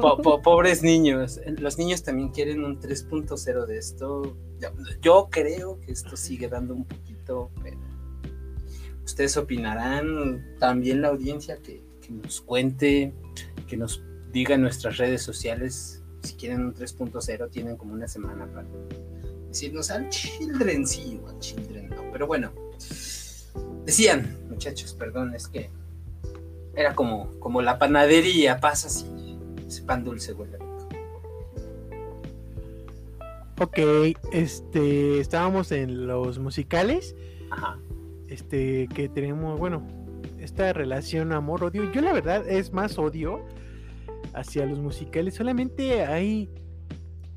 Po- po- pobres niños. Los niños también quieren un 3.0 de esto. Yo- creo que esto sigue dando un poquito, pero ustedes opinarán. También la audiencia que, nos cuente, que nos diga en nuestras redes sociales si quieren un 3.0. Tienen como una semana para decirnos al children sí o al children no. Pero bueno, decían, muchachos, perdón, es que era como, como la panadería, pasa así. Ese pan dulce huele. Ok, este, estábamos en los musicales, Ajá. este, que tenemos, bueno, esta relación amor-odio. Yo la verdad es más odio hacia los musicales. Solamente hay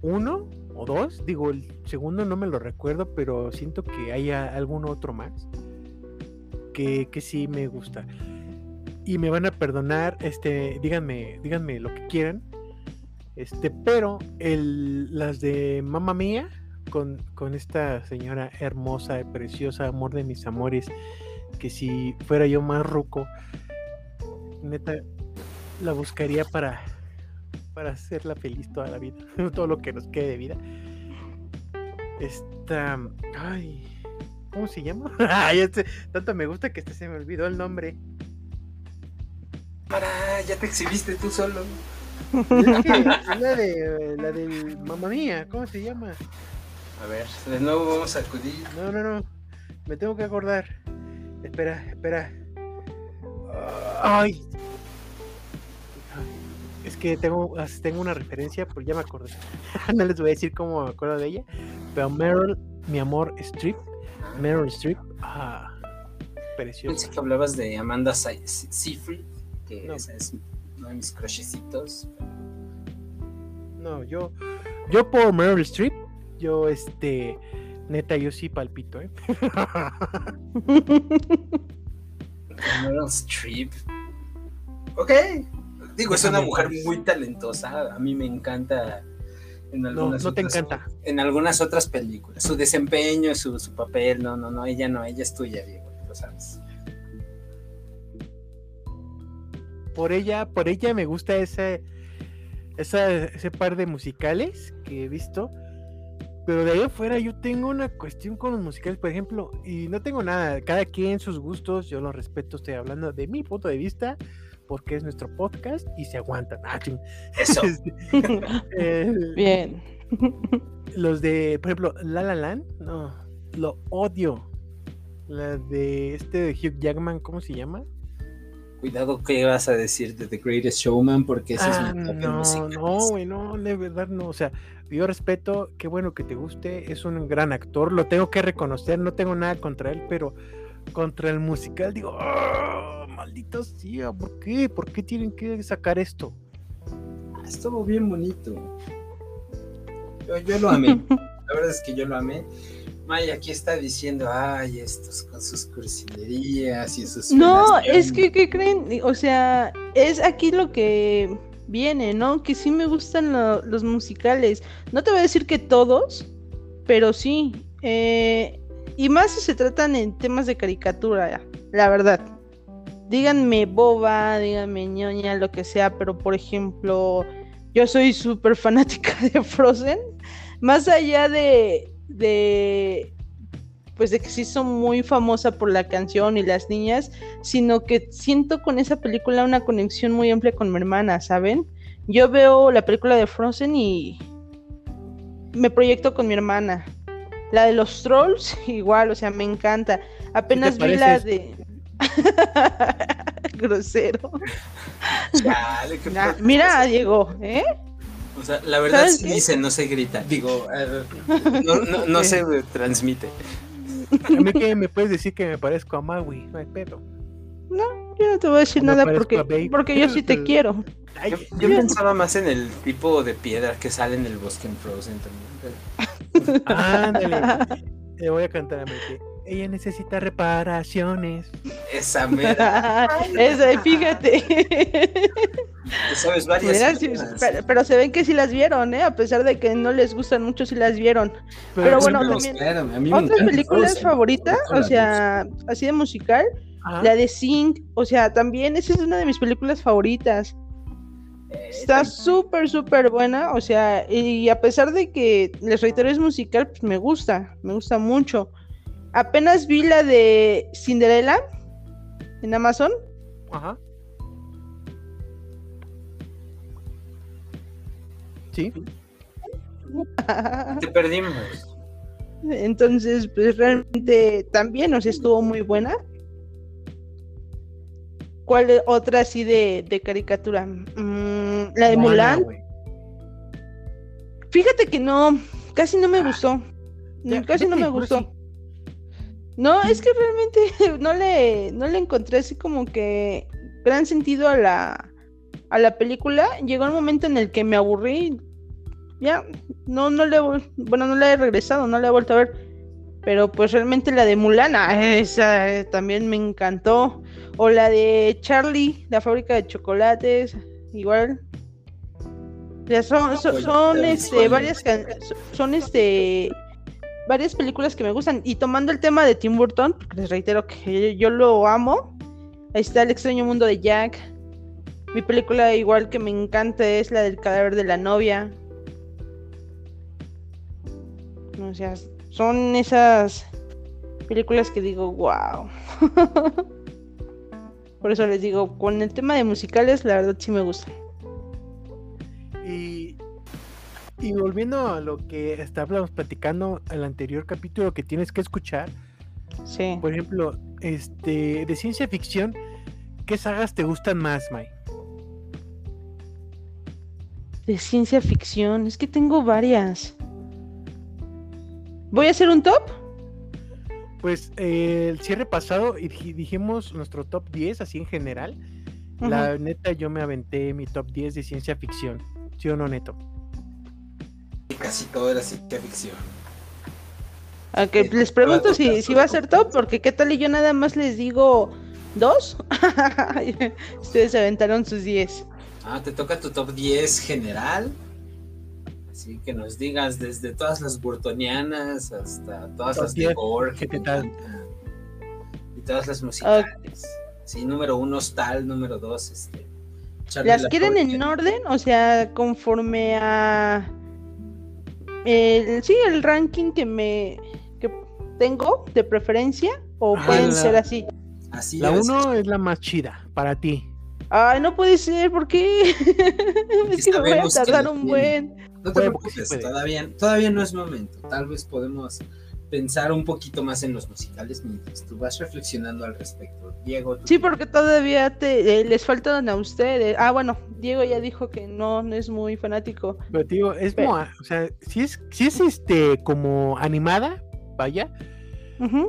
uno o dos, digo, el segundo no me lo recuerdo, pero siento que hay algún otro más que, que sí me gusta. Y me van a perdonar, este, díganme, díganme lo que quieran. Este, pero el, las de Mamma Mía, con, con esta señora hermosa preciosa, amor de mis amores, que si fuera yo más ruco, neta, la buscaría para, para hacerla feliz toda la vida, todo lo que nos quede de vida. Esta, ay, ¿cómo se llama? Ay, este, tanto me gusta que este se me olvidó el nombre. Para, ya te exhibiste tú solo. Es que la de la del Mamma Mía, ¿cómo se llama? A ver, de nuevo vamos a acudir. No, no, no. Me tengo que acordar. Espera, espera. Ay. Es que tengo, tengo una referencia, pero ya me acordé. no les voy a decir cómo me acuerdo de ella. Pero Meryl, mi amor, Strip. Meryl Strip. Ah, Pensé que hablabas de Amanda Sey- Se- Seyfried, que No. esa es uno de mis crushecitos. No, yo, yo por Meryl Streep, yo este, neta, yo sí palpito, ¿eh? Meryl Streep. Ok. Digo, es una mujer muy talentosa. A mí me encanta. En No, algunas no te otras- encanta. En algunas otras películas. Su desempeño, su, su papel. No, no, no. Ella no. Ella es tuya, Diego. Por ella, por ella me gusta ese, esa, ese par de musicales que he visto. Pero de ahí afuera yo tengo una cuestión con los musicales, por ejemplo, y no tengo nada, cada quien sus gustos, yo los respeto, estoy hablando de mi punto de vista, porque es nuestro podcast y se aguantan. Ah. Eso. El- Bien. los de, por ejemplo, La La Land, no, lo odio. La de este de Hugh Jackman, ¿cómo se llama? Cuidado que vas a decir de The Greatest Showman, porque ese Ah, es mi top en no, musicales. no, güey, no, de verdad no. O sea, yo respeto, qué bueno que te guste, es un gran actor, lo tengo que reconocer, no tengo nada contra él, pero contra el musical digo, "Ah, maldito sea, ¿por qué? ¿Por qué tienen que sacar esto? Ah, Estuvo bien bonito. Yo, yo lo amé. La verdad es que yo lo amé. May aquí está diciendo, ay, estos con sus cursilerías y sus. No, felaciones". es que, ¿qué creen? O sea, es aquí lo que viene, ¿no? Que sí me gustan lo- los musicales. No te voy a decir que todos, pero sí. eh, y más si se tratan en temas de caricatura, la verdad. Díganme boba, díganme ñoña, lo que sea, pero por ejemplo, yo soy súper fanática de Frozen. Más allá de, de, pues de que sí son muy famosa por la canción y las niñas, sino que siento con esa película una conexión muy amplia con mi hermana, ¿saben? Yo veo la película de Frozen y me proyecto con mi hermana. La de los trolls, igual, o sea, me encanta. Apenas vi la de... Grosero. Chale, Nah, mira, Diego, ¿eh? O sea, la verdad ¿Sabes sí qué? dice, no se grita. Digo, eh, no, no, no se transmite. A mí que me puedes decir que me parezco a Maui, no hay pedo. No, yo no te voy a decir nada porque, porque yo sí te quiero. Ay, Yo, yo pensaba más en el tipo de piedra que sale en el bosque en Frozen también. ándale. Le voy a cantar a Mike. Ella necesita reparaciones. Esa mera. Esa, fíjate. Sabes varias. Mira, sí, cosas. pero, pero se ven que sí las vieron, ¿eh? A pesar de que no les gustan mucho, sí las vieron. Pero bueno, también- espérame, ¿Otras películas favoritas? O sea, así de musical. Ajá. La de Sing, o sea, también esa es una de mis películas favoritas. Eh, Está súper, súper buena, o sea, y a pesar de que les reitero es musical, pues me gusta, me gusta mucho. Apenas vi la de Cinderella en Amazon. Ajá. Sí. Te perdimos. Entonces, pues realmente también, o sea, estuvo muy buena. ¿Cuál otra así de, de caricatura? Mm, la de Mulan. Fíjate que no, casi no me gustó. Ya, casi no me gustó. No, es que realmente no le, no le encontré así como que gran sentido a la, a la película. Llegó un momento en el que me aburrí. Ya, no, no le, bueno, no la he regresado, no la he vuelto a ver. Pero pues realmente la de Mulan, ah, esa eh, también me encantó. O la de Charlie, la fábrica de chocolates, igual. Ya son, son, Pues, son, ya este, varias, can- son este, varias películas que me gustan. Y tomando el tema de Tim Burton, porque les reitero que yo, lo amo. Ahí está El extraño mundo de Jack. Mi película igual que me encanta es la del cadáver de la novia. O sea, son esas películas que digo, wow. Por eso les digo, con el tema de musicales, la verdad sí me gusta. Y, y volviendo a lo que estábamos platicando en el anterior capítulo que tienes que escuchar, Sí. por ejemplo, este de ciencia ficción, ¿qué sagas te gustan más, Mai? De ciencia ficción, es que tengo varias. ¿Voy a hacer un top? Pues eh, el cierre pasado dijimos nuestro top 10 así en general. La neta yo me aventé mi top 10 de ciencia ficción. ¿Sí o no, Neto? Casi todo era ciencia ficción. Ok, Sí, les pregunto si, si va a ser top, porque qué tal y yo nada más les digo dos. Ustedes se aventaron sus 10. Ah, te toca tu top 10 general. Así que nos digas desde todas las burtonianas hasta todas Top las de 10, gore ¿qué que te te tal? encantan. Y todas las musicales. Sí, número uno tal, número dos, este. ¿Las la quieren en orden? O sea, conforme a el, sí, el ranking que me que tengo de preferencia o pueden la- ser así. Así La debe ser. 1 es la más chida para ti. Ay, no puede ser, ¿por qué? es que me voy a tardar un buen. No te preocupes, todavía, todavía no es momento. Tal vez podemos pensar un poquito más en los musicales mientras tú vas reflexionando al respecto. Diego, tú- Sí, porque todavía te, eh, les faltan a ustedes. Ah, bueno, Diego ya dijo que no, no es muy fanático. Pero digo, es Pero- Moa, o sea, si es, si es este como animada, vaya,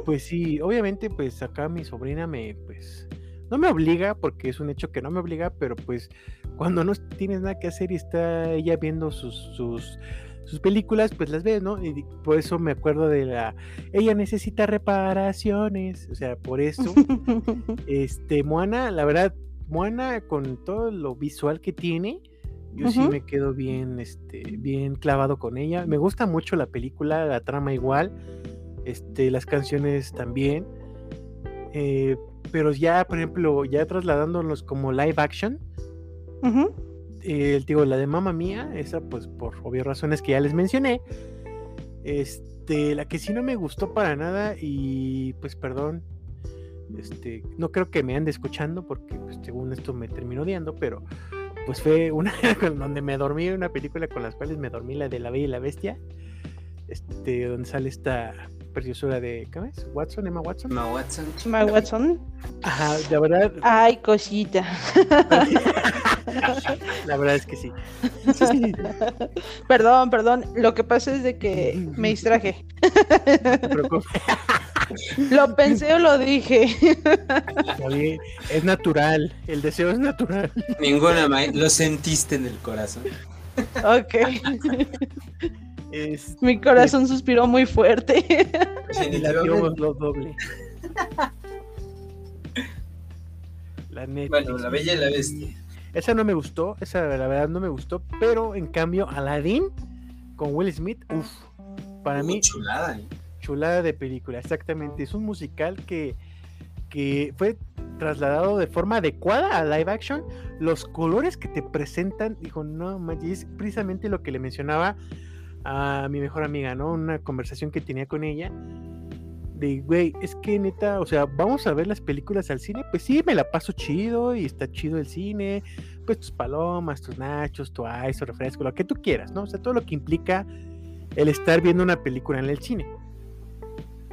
pues sí, obviamente, pues acá mi sobrina me, pues, no me obliga, porque es un hecho que no me obliga, pero pues cuando no tienes nada que hacer y está ella viendo sus, sus, sus películas, pues las ves, ¿no? Y por eso me acuerdo de la, ella necesita reparaciones, o sea, por eso, este, Moana, la verdad, Moana con todo lo visual que tiene, yo sí me quedo bien, este, bien clavado con ella. Me gusta mucho la película, la trama igual, este, las canciones también. eh, pero ya, por ejemplo, ya trasladándolos como live action. Eh, digo, la de Mamma Mía, esa pues por obvias razones que ya les mencioné. Este, la que sí no me gustó para nada y pues perdón, este, no creo que me ande escuchando porque pues, según esto me terminó odiando, pero pues fue una donde me dormí, una película con las cuales me dormí, la de La Bella y la Bestia, este, donde sale esta preciosura de, ¿cómo es? Watson, Emma Watson. Emma Watson. Ma Watson. Ajá, la verdad, Ay, cosita. la verdad es que sí. Perdón, perdón. Lo que pasa es de que me distraje. No te preocupes, Lo pensé o lo dije. está bien, es natural, el deseo es natural. Ninguna, ma- lo sentiste en el corazón. ok. Es, Mi corazón suspiró muy fuerte. y la lo doble. La Netflix. Bueno, la bella y la bestia. Esa no me gustó, esa la verdad no me gustó, pero en cambio Aladdin con Will Smith, uff, para Uh, mí chulada. ¿eh? chulada de película, exactamente, es un musical que, que fue trasladado de forma adecuada a live action, los colores que te presentan, dijo, no, manches, es precisamente lo que le mencionaba a mi mejor amiga, ¿no? Una conversación que tenía con ella. De, güey, es que neta, o sea, vamos a ver las películas al cine. Pues sí, me la paso chido y está chido el cine. Pues tus palomas, tus nachos, tu ice, tu refresco, lo que tú quieras, ¿no? O sea, todo lo que implica el estar viendo una película en el cine.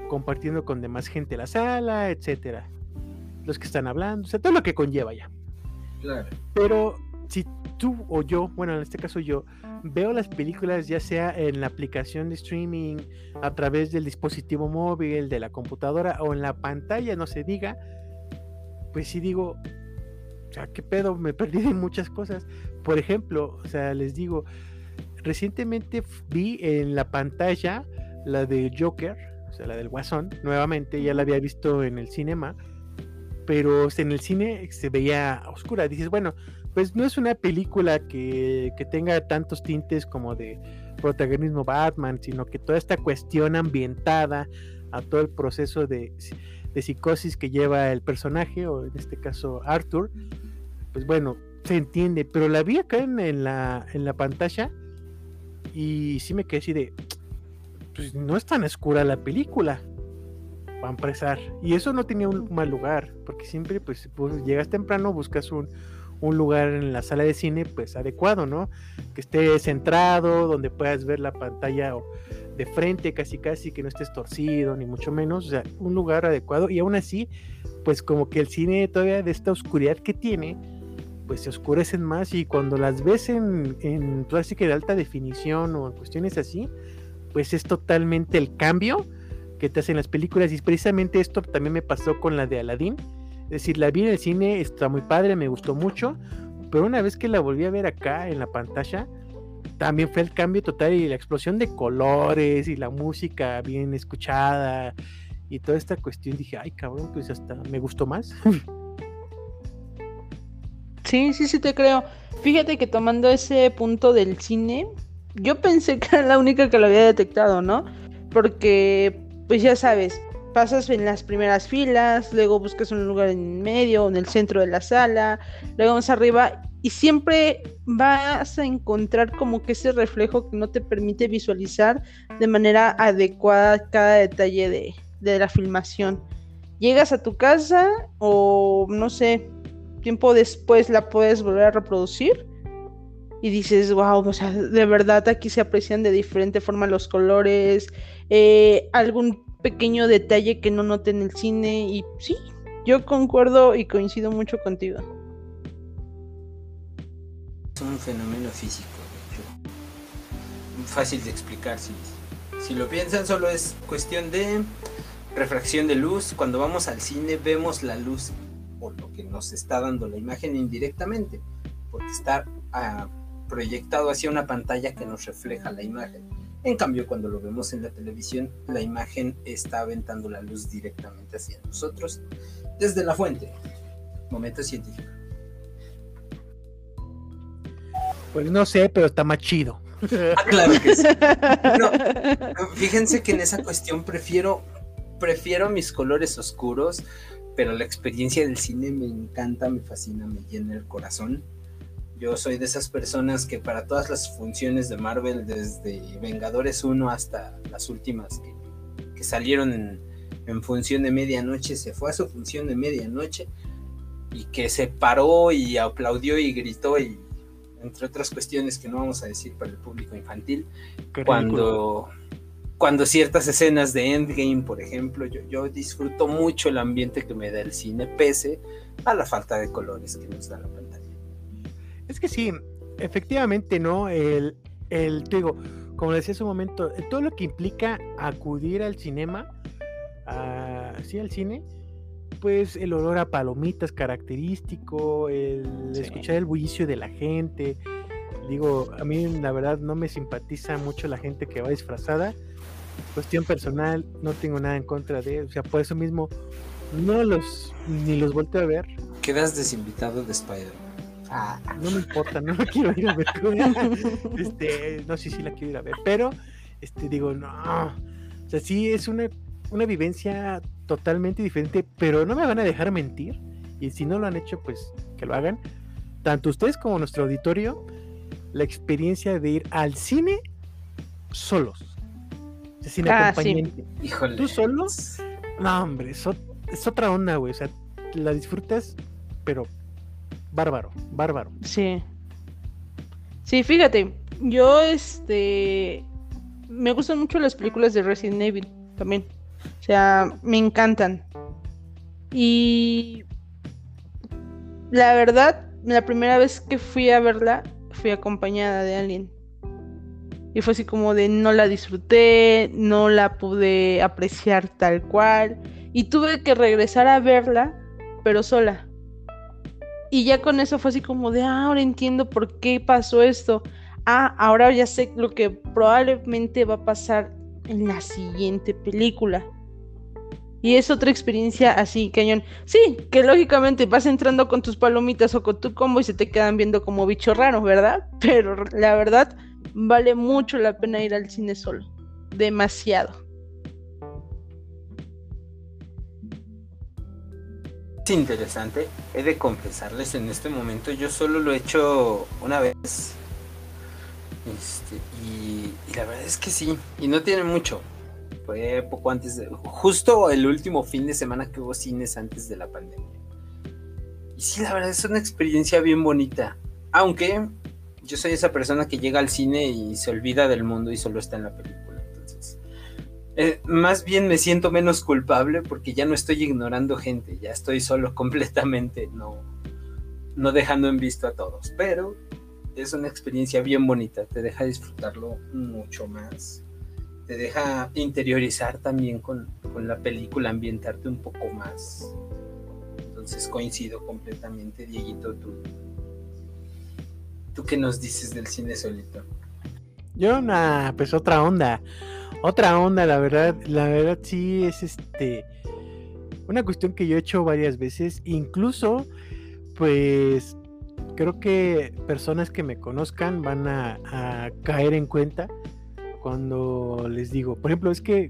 Compartiendo con demás gente la sala, etcétera. Los que están hablando, o sea, todo lo que conlleva ya. Claro. Pero si tú o yo, bueno, en este caso yo, veo las películas ya sea en la aplicación de streaming, a través del dispositivo móvil, de la computadora o en la pantalla, no se diga, pues sí digo, o sea, ¿qué pedo? Me perdí de muchas cosas. Por ejemplo, o sea, les digo, recientemente vi en la pantalla la de Joker, o sea, la del Guasón, nuevamente, ya la había visto en el cinema, pero en el cine se veía oscura. Dices, bueno, pues no es una película que, que tenga tantos tintes como de protagonismo Batman, sino que toda esta cuestión ambientada a todo el proceso de, de psicosis que lleva el personaje, o en este caso Arthur, pues bueno, se entiende, pero la vi acá en, en la, en la pantalla y sí me quedé así de, pues no es tan oscura la película, para empezar, y eso no tenía un mal lugar, porque siempre pues, llegas temprano, buscas un, un lugar en la sala de cine pues adecuado, ¿no? Que esté centrado, donde puedas ver la pantalla de frente casi casi, que no estés torcido, ni mucho menos, o sea, un lugar adecuado. Y aún así, pues como que el cine todavía de esta oscuridad que tiene, pues se oscurecen más. Y cuando las ves en, en que de alta definición o en cuestiones así, pues es totalmente el cambio que te hacen las películas. Y precisamente esto también me pasó con la de Aladdin, es decir, la vi en el cine, está muy padre, me gustó mucho, pero una vez que la volví a ver acá en la pantalla, también fue el cambio total y la explosión de colores y la música bien escuchada y toda esta cuestión. Dije, ay cabrón, pues hasta me gustó más. Sí, sí, sí te creo. Fíjate que tomando ese punto del cine, yo pensé que era la única que lo había detectado, ¿no? Porque, pues ya sabes, pasas en las primeras filas, luego buscas un lugar en medio, en el centro de la sala, luego más arriba, y siempre vas a encontrar como que ese reflejo que no te permite visualizar de manera adecuada cada detalle de, de la filmación. Llegas a tu casa o no sé, tiempo después la puedes volver a reproducir y dices, wow, o sea, de verdad aquí se aprecian de diferente forma los colores, eh, algún pequeño detalle que no note en el cine y sí, yo concuerdo y coincido mucho contigo. Es un fenómeno físico, fácil de explicar, si, lo piensan solo es cuestión de refracción de luz, cuando vamos al cine vemos la luz o lo que nos está dando la imagen indirectamente, porque está... a proyectado hacia una pantalla que nos refleja la imagen. En cambio, cuando lo vemos en la televisión, la imagen está aventando la luz directamente hacia nosotros desde la fuente. Momento científico. Pues no sé, pero está más chido. Ah, claro que sí. fíjense que en esa cuestión prefiero, prefiero mis colores oscuros, pero la experiencia del cine me encanta, me fascina, me llena el corazón. Yo soy de esas personas que para todas las funciones de Marvel, desde Vengadores 1 hasta las últimas que, salieron en, función de medianoche, se fue a su función de medianoche y que se paró y aplaudió y gritó y entre otras cuestiones que no vamos a decir para el público infantil, cuando, cuando ciertas escenas de Endgame, por ejemplo, yo, yo disfruto mucho el ambiente que me da el cine, pese a la falta de colores que nos da la pantalla. Es que sí, efectivamente, ¿no? El, el, te digo, como decía hace un momento, todo lo que implica acudir al cinema, sí, al cine, pues el olor a palomitas característico, el escuchar el bullicio de la gente. Digo, a mí la verdad no me simpatiza mucho la gente que va disfrazada. Cuestión personal, no tengo nada en contra de, o sea, por eso mismo no los ni los volteo a ver. Quedas desinvitado de Spider. No me importa, no la quiero ir a ver. Este, no sé si la quiero ir a ver, pero este, digo, no. O sea, sí es una, una vivencia totalmente diferente, pero no me van a dejar mentir. Y si no lo han hecho, pues que lo hagan. Tanto ustedes como nuestro auditorio, la experiencia de ir al cine solos. sin ah, acompañante. ¿Tú solo? No, hombre, es, es otra onda, güey. O sea, la disfrutas, pero bárbaro, bárbaro. Sí. Sí, fíjate, yo este me gustan mucho las películas de Resident Evil también. O sea, me encantan. Y la verdad, la primera vez que fui a verla, fui acompañada de alguien. Y fue así como de no la disfruté, no la pude apreciar tal cual. Y tuve que regresar a verla, pero sola. Y ya con eso fue así como de, ah, ahora entiendo por qué pasó esto. Ah, ahora ya sé lo que probablemente va a pasar en la siguiente película. Y es otra experiencia así, cañón. Sí, que lógicamente vas entrando con tus palomitas o con tu combo y se te quedan viendo como bicho raro, ¿verdad? Pero la verdad, vale mucho la pena ir al cine solo. Demasiado. Interesante. He de confesarles en este momento, yo solo lo he hecho una vez. Este, y, la verdad es que sí, y no tiene mucho. Fue poco antes de, justo el último fin de semana que hubo cines antes de la pandemia. Y sí, la verdad es una experiencia bien bonita. Aunque yo soy esa persona que llega al cine y se olvida del mundo y solo está en la película. Eh, más bien me siento menos culpable porque ya no estoy ignorando gente, ya estoy solo completamente, no, no dejando en visto a todos. Pero es una experiencia bien bonita, te deja disfrutarlo mucho más, te deja interiorizar también con, con la película, ambientarte un poco más. Entonces coincido completamente, Dieguito, tú. ¿Tú qué nos dices del cine solito? Yo, una, pues otra onda otra onda, la verdad, la verdad sí es este una cuestión que yo he hecho varias veces, incluso pues creo que personas que me conozcan van a, caer en cuenta cuando les digo, por ejemplo, es que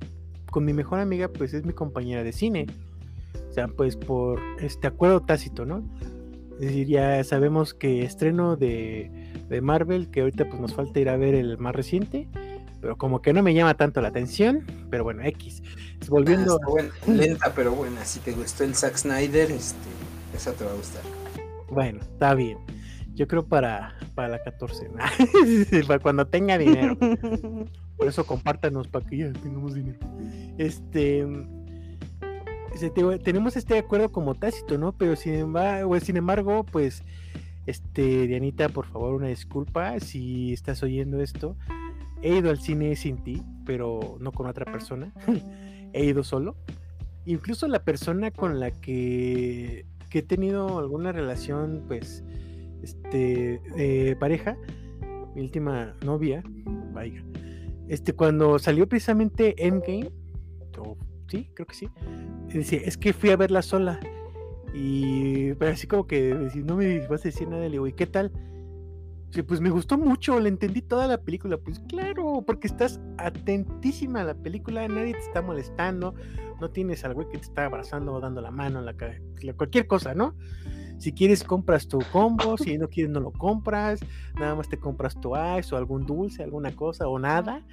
con mi mejor amiga pues es mi compañera de cine, o sea, pues por este acuerdo tácito, ¿no? Es decir, ya sabemos que estreno de, de Marvel, que ahorita pues nos falta ir a ver el más reciente, pero como que no me llama tanto la atención, pero bueno, X. Volviendo... Ah, buena, lenta, pero buena, si te gustó el Zack Snyder, este, esa te va a gustar. Bueno, está bien. Yo creo para, para la 14, para cuando tenga dinero. Por eso compártanos para que ya tengamos dinero. Este tenemos este acuerdo como tácito, ¿no? Pero sin embargo, sin embargo, pues, este, Dianita, por favor, una disculpa si estás oyendo esto. He ido al cine sin ti, pero no con otra persona. he ido solo. Incluso la persona con la que, he tenido alguna relación, pues, este, pareja, mi última novia, vaya, este, cuando salió precisamente Endgame, o sí, creo que sí, decía, es que fui a verla sola. Y pero así como que no me vas a decir nada, le digo, ¿y qué tal? Pues me gustó mucho, le entendí toda la película. Pues claro, porque estás atentísima a la película, nadie te está molestando, no tienes al güey que te está abrazando o dando la mano, cualquier cosa, ¿no? Si quieres, compras tu combo, si no quieres, no lo compras, nada más te compras tu ice o algún dulce, alguna cosa o nada,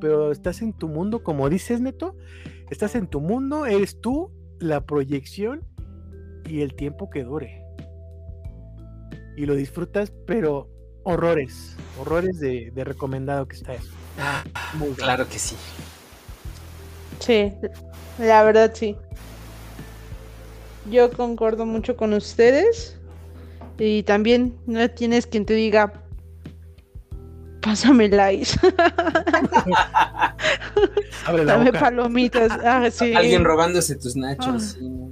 pero estás en tu mundo, como dices, Neto, estás en tu mundo, eres tú, la proyección y el tiempo que dure. Y lo disfrutas, pero horrores, horrores de, recomendado que está eso. Ah, Muy claro que sí. Sí, la verdad sí. Yo concuerdo mucho con ustedes. Y también no tienes quien te diga, pásame likes. Dame palomitas. Ah, Alguien robándose tus nachos. Ah.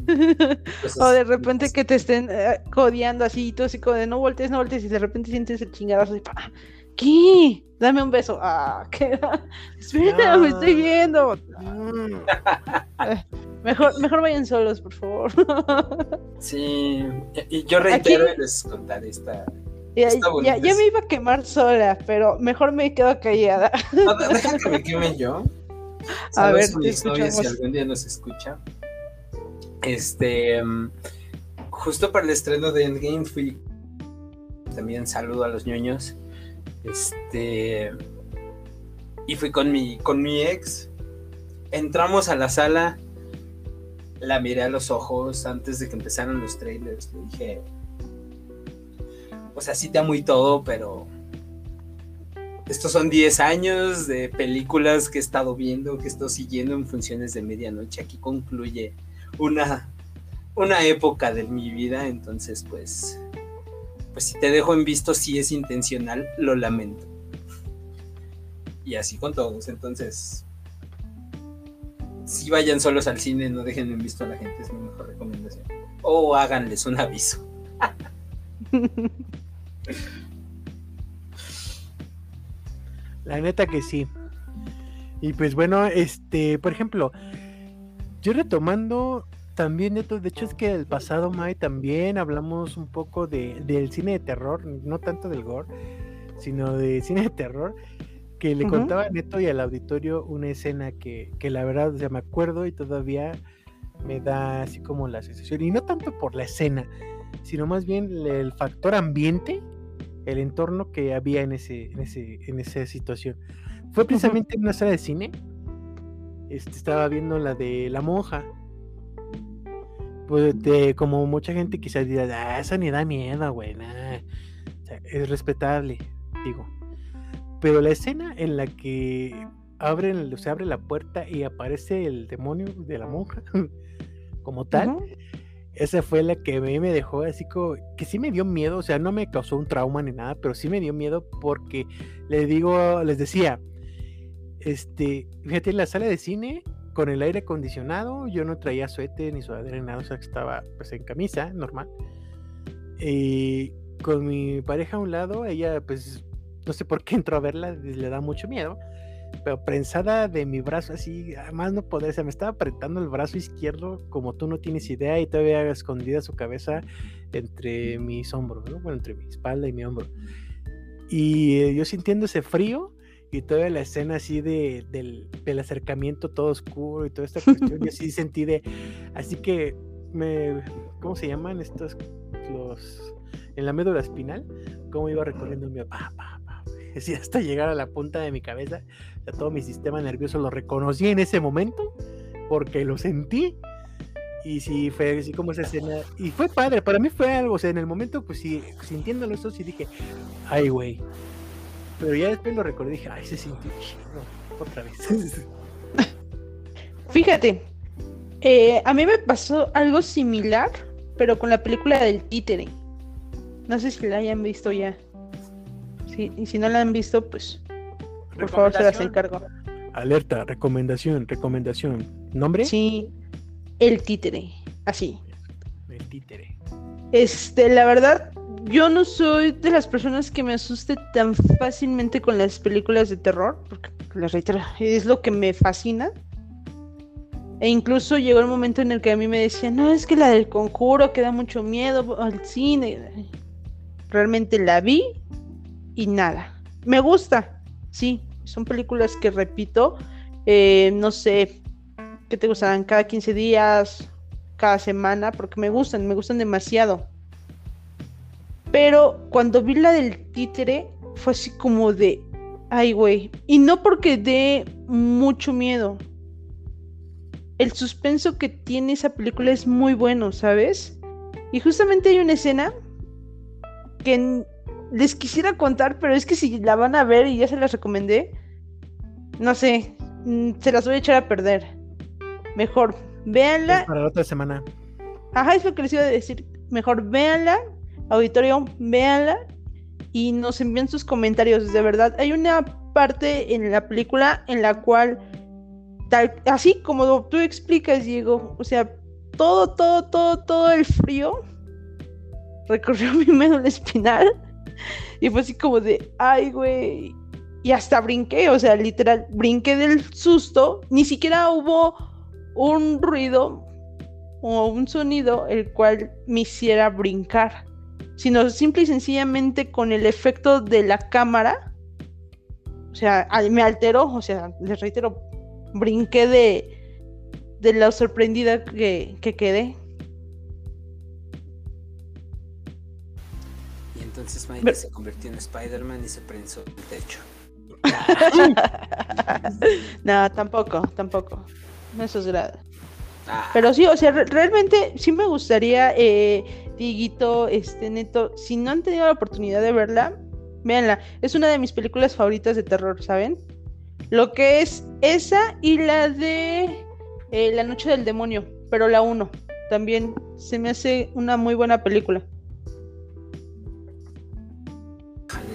O de repente que te estén eh, codiando así, y tú así como de no voltees, no voltees, y de repente sientes el chingadazo y ¿qué? Dame un beso. Ah, ¿qué? Espera, me estoy viendo. Eh, mejor, mejor vayan solos, por favor. sí, y yo reitero y les contaré esta ya, me iba a quemar sola, pero mejor me quedo callada. No, deja que me queme yo. A ver, si algún día nos escucha. Este, mm, justo para el estreno de Endgame fui. También saludo a los ñoños. Este. Y fui con mi, con mi ex. Entramos a la sala. La miré a los ojos antes de que empezaran los trailers. Le dije, o sea, sí te amo y todo, pero estos son 10 años de películas que he estado viendo, que he estado siguiendo en funciones de medianoche. Aquí concluye una, una época de mi vida, entonces pues, pues si te dejo en visto, si es intencional, lo lamento. Y así con todos, entonces, si vayan solos al cine, no dejen en visto a la gente, es mi mejor recomendación. O háganles un aviso. La neta que sí. Y pues bueno, este, por ejemplo, yo retomando también, Neto, de hecho es que el pasado May también hablamos un poco de, del cine de terror, no tanto del gore, sino de cine de terror, que le contaba a Neto y al auditorio una escena que, que la verdad, o sea, me acuerdo y todavía me da así como la sensación, y no tanto por la escena, sino más bien el factor ambiente el entorno que había en, ese, en, ese, en esa situación. Fue precisamente en una sala de cine. Este, estaba viendo la de La Monja. Pues como mucha gente quizás diga, ah, esa ni da miedo, güey. es respetable, digo. Pero la escena en la que abren, se abre la puerta y aparece el demonio de la monja, como tal, esa fue la que a mí me dejó así como que sí me dio miedo, o sea, no me causó un trauma ni nada, pero sí me dio miedo porque les digo, les decía, este, fíjate, en la sala de cine con el aire acondicionado, yo no traía suéter ni sudadera ni nada, o sea, estaba pues en camisa, normal. Y con mi pareja a un lado, ella pues no sé por qué entró a verla, le da mucho miedo pero prensada de mi brazo así, además no poder, se me estaba apretando el brazo izquierdo como tú no tienes idea y todavía escondida su cabeza entre mis hombros, ¿no? bueno, entre mi espalda y mi hombro. Y eh, yo sintiendo ese frío y toda la escena así de, del, del acercamiento todo oscuro y toda esta cuestión, yo sí sentí de, así que me, ¿cómo se llaman estos? Los, en la médula espinal, cómo iba recorriendo mi pa, pa, pa, así hasta llegar a la punta de mi cabeza, ya todo mi sistema nervioso lo reconocí en ese momento, porque lo sentí, y sí, fue así como esa escena, y fue padre, para mí fue algo, o sea, en el momento, pues sí, sintiéndolo eso, sí dije, ay, güey, pero ya después lo recordé y dije, ay, se sintió chido, otra vez. Fíjate, eh, a mí me pasó algo similar, pero con la película del títere. No sé si la hayan visto ya. Sí, y si no la han visto, pues por favor se las encargo. Alerta, recomendación, recomendación. ¿Nombre? Sí, el títere, así. El títere. Este, la verdad, yo no soy de las personas que me asuste tan fácilmente con las películas de terror, porque les reitero, es lo que me fascina. E incluso llegó el momento en el que a mí me decían, no, es que la del conjuro que da mucho miedo al cine. Realmente la vi y nada. Me gusta, sí, son películas que repito, eh, no sé, ¿qué te gustarán? Cada 15 días, cada semana, porque me gustan, me gustan demasiado. Pero cuando vi la del títere, fue así como de, ay, güey. Y no porque dé mucho miedo, el suspenso que tiene esa película es muy bueno, ¿sabes? Y justamente hay una escena que les quisiera contar, pero es que si la van a ver y ya se las recomendé, no sé, se las voy a echar a perder. Mejor, véanla. para la otra semana. Ajá, es lo que les iba a decir. Mejor véanla, auditorio, véanla y nos envíen sus comentarios. De verdad, hay una parte en la película en la cual así como tú explicas, Diego, o sea, todo, todo, todo, todo el frío recorrió mi médula espinal y fue así como de, ay, güey, y hasta brinqué, o sea, literal, brinqué del susto, ni siquiera hubo un ruido o un sonido el cual me hiciera brincar, sino simple y sencillamente con el efecto de la cámara, o sea, me alteró, o sea, les reitero, brinqué de, de la sorprendida que, que quedé. Y entonces Mike se convirtió en Spider-Man y se prensó el techo. no, tampoco, tampoco. No esos grados. Ah. Pero sí, o sea, realmente sí me gustaría, eh, Diguito, este Neto, si no han tenido la oportunidad de verla, véanla. Es una de mis películas favoritas de terror, ¿saben? Lo que es esa y la de eh, La Noche del Demonio, pero la 1. También se me hace una muy buena película.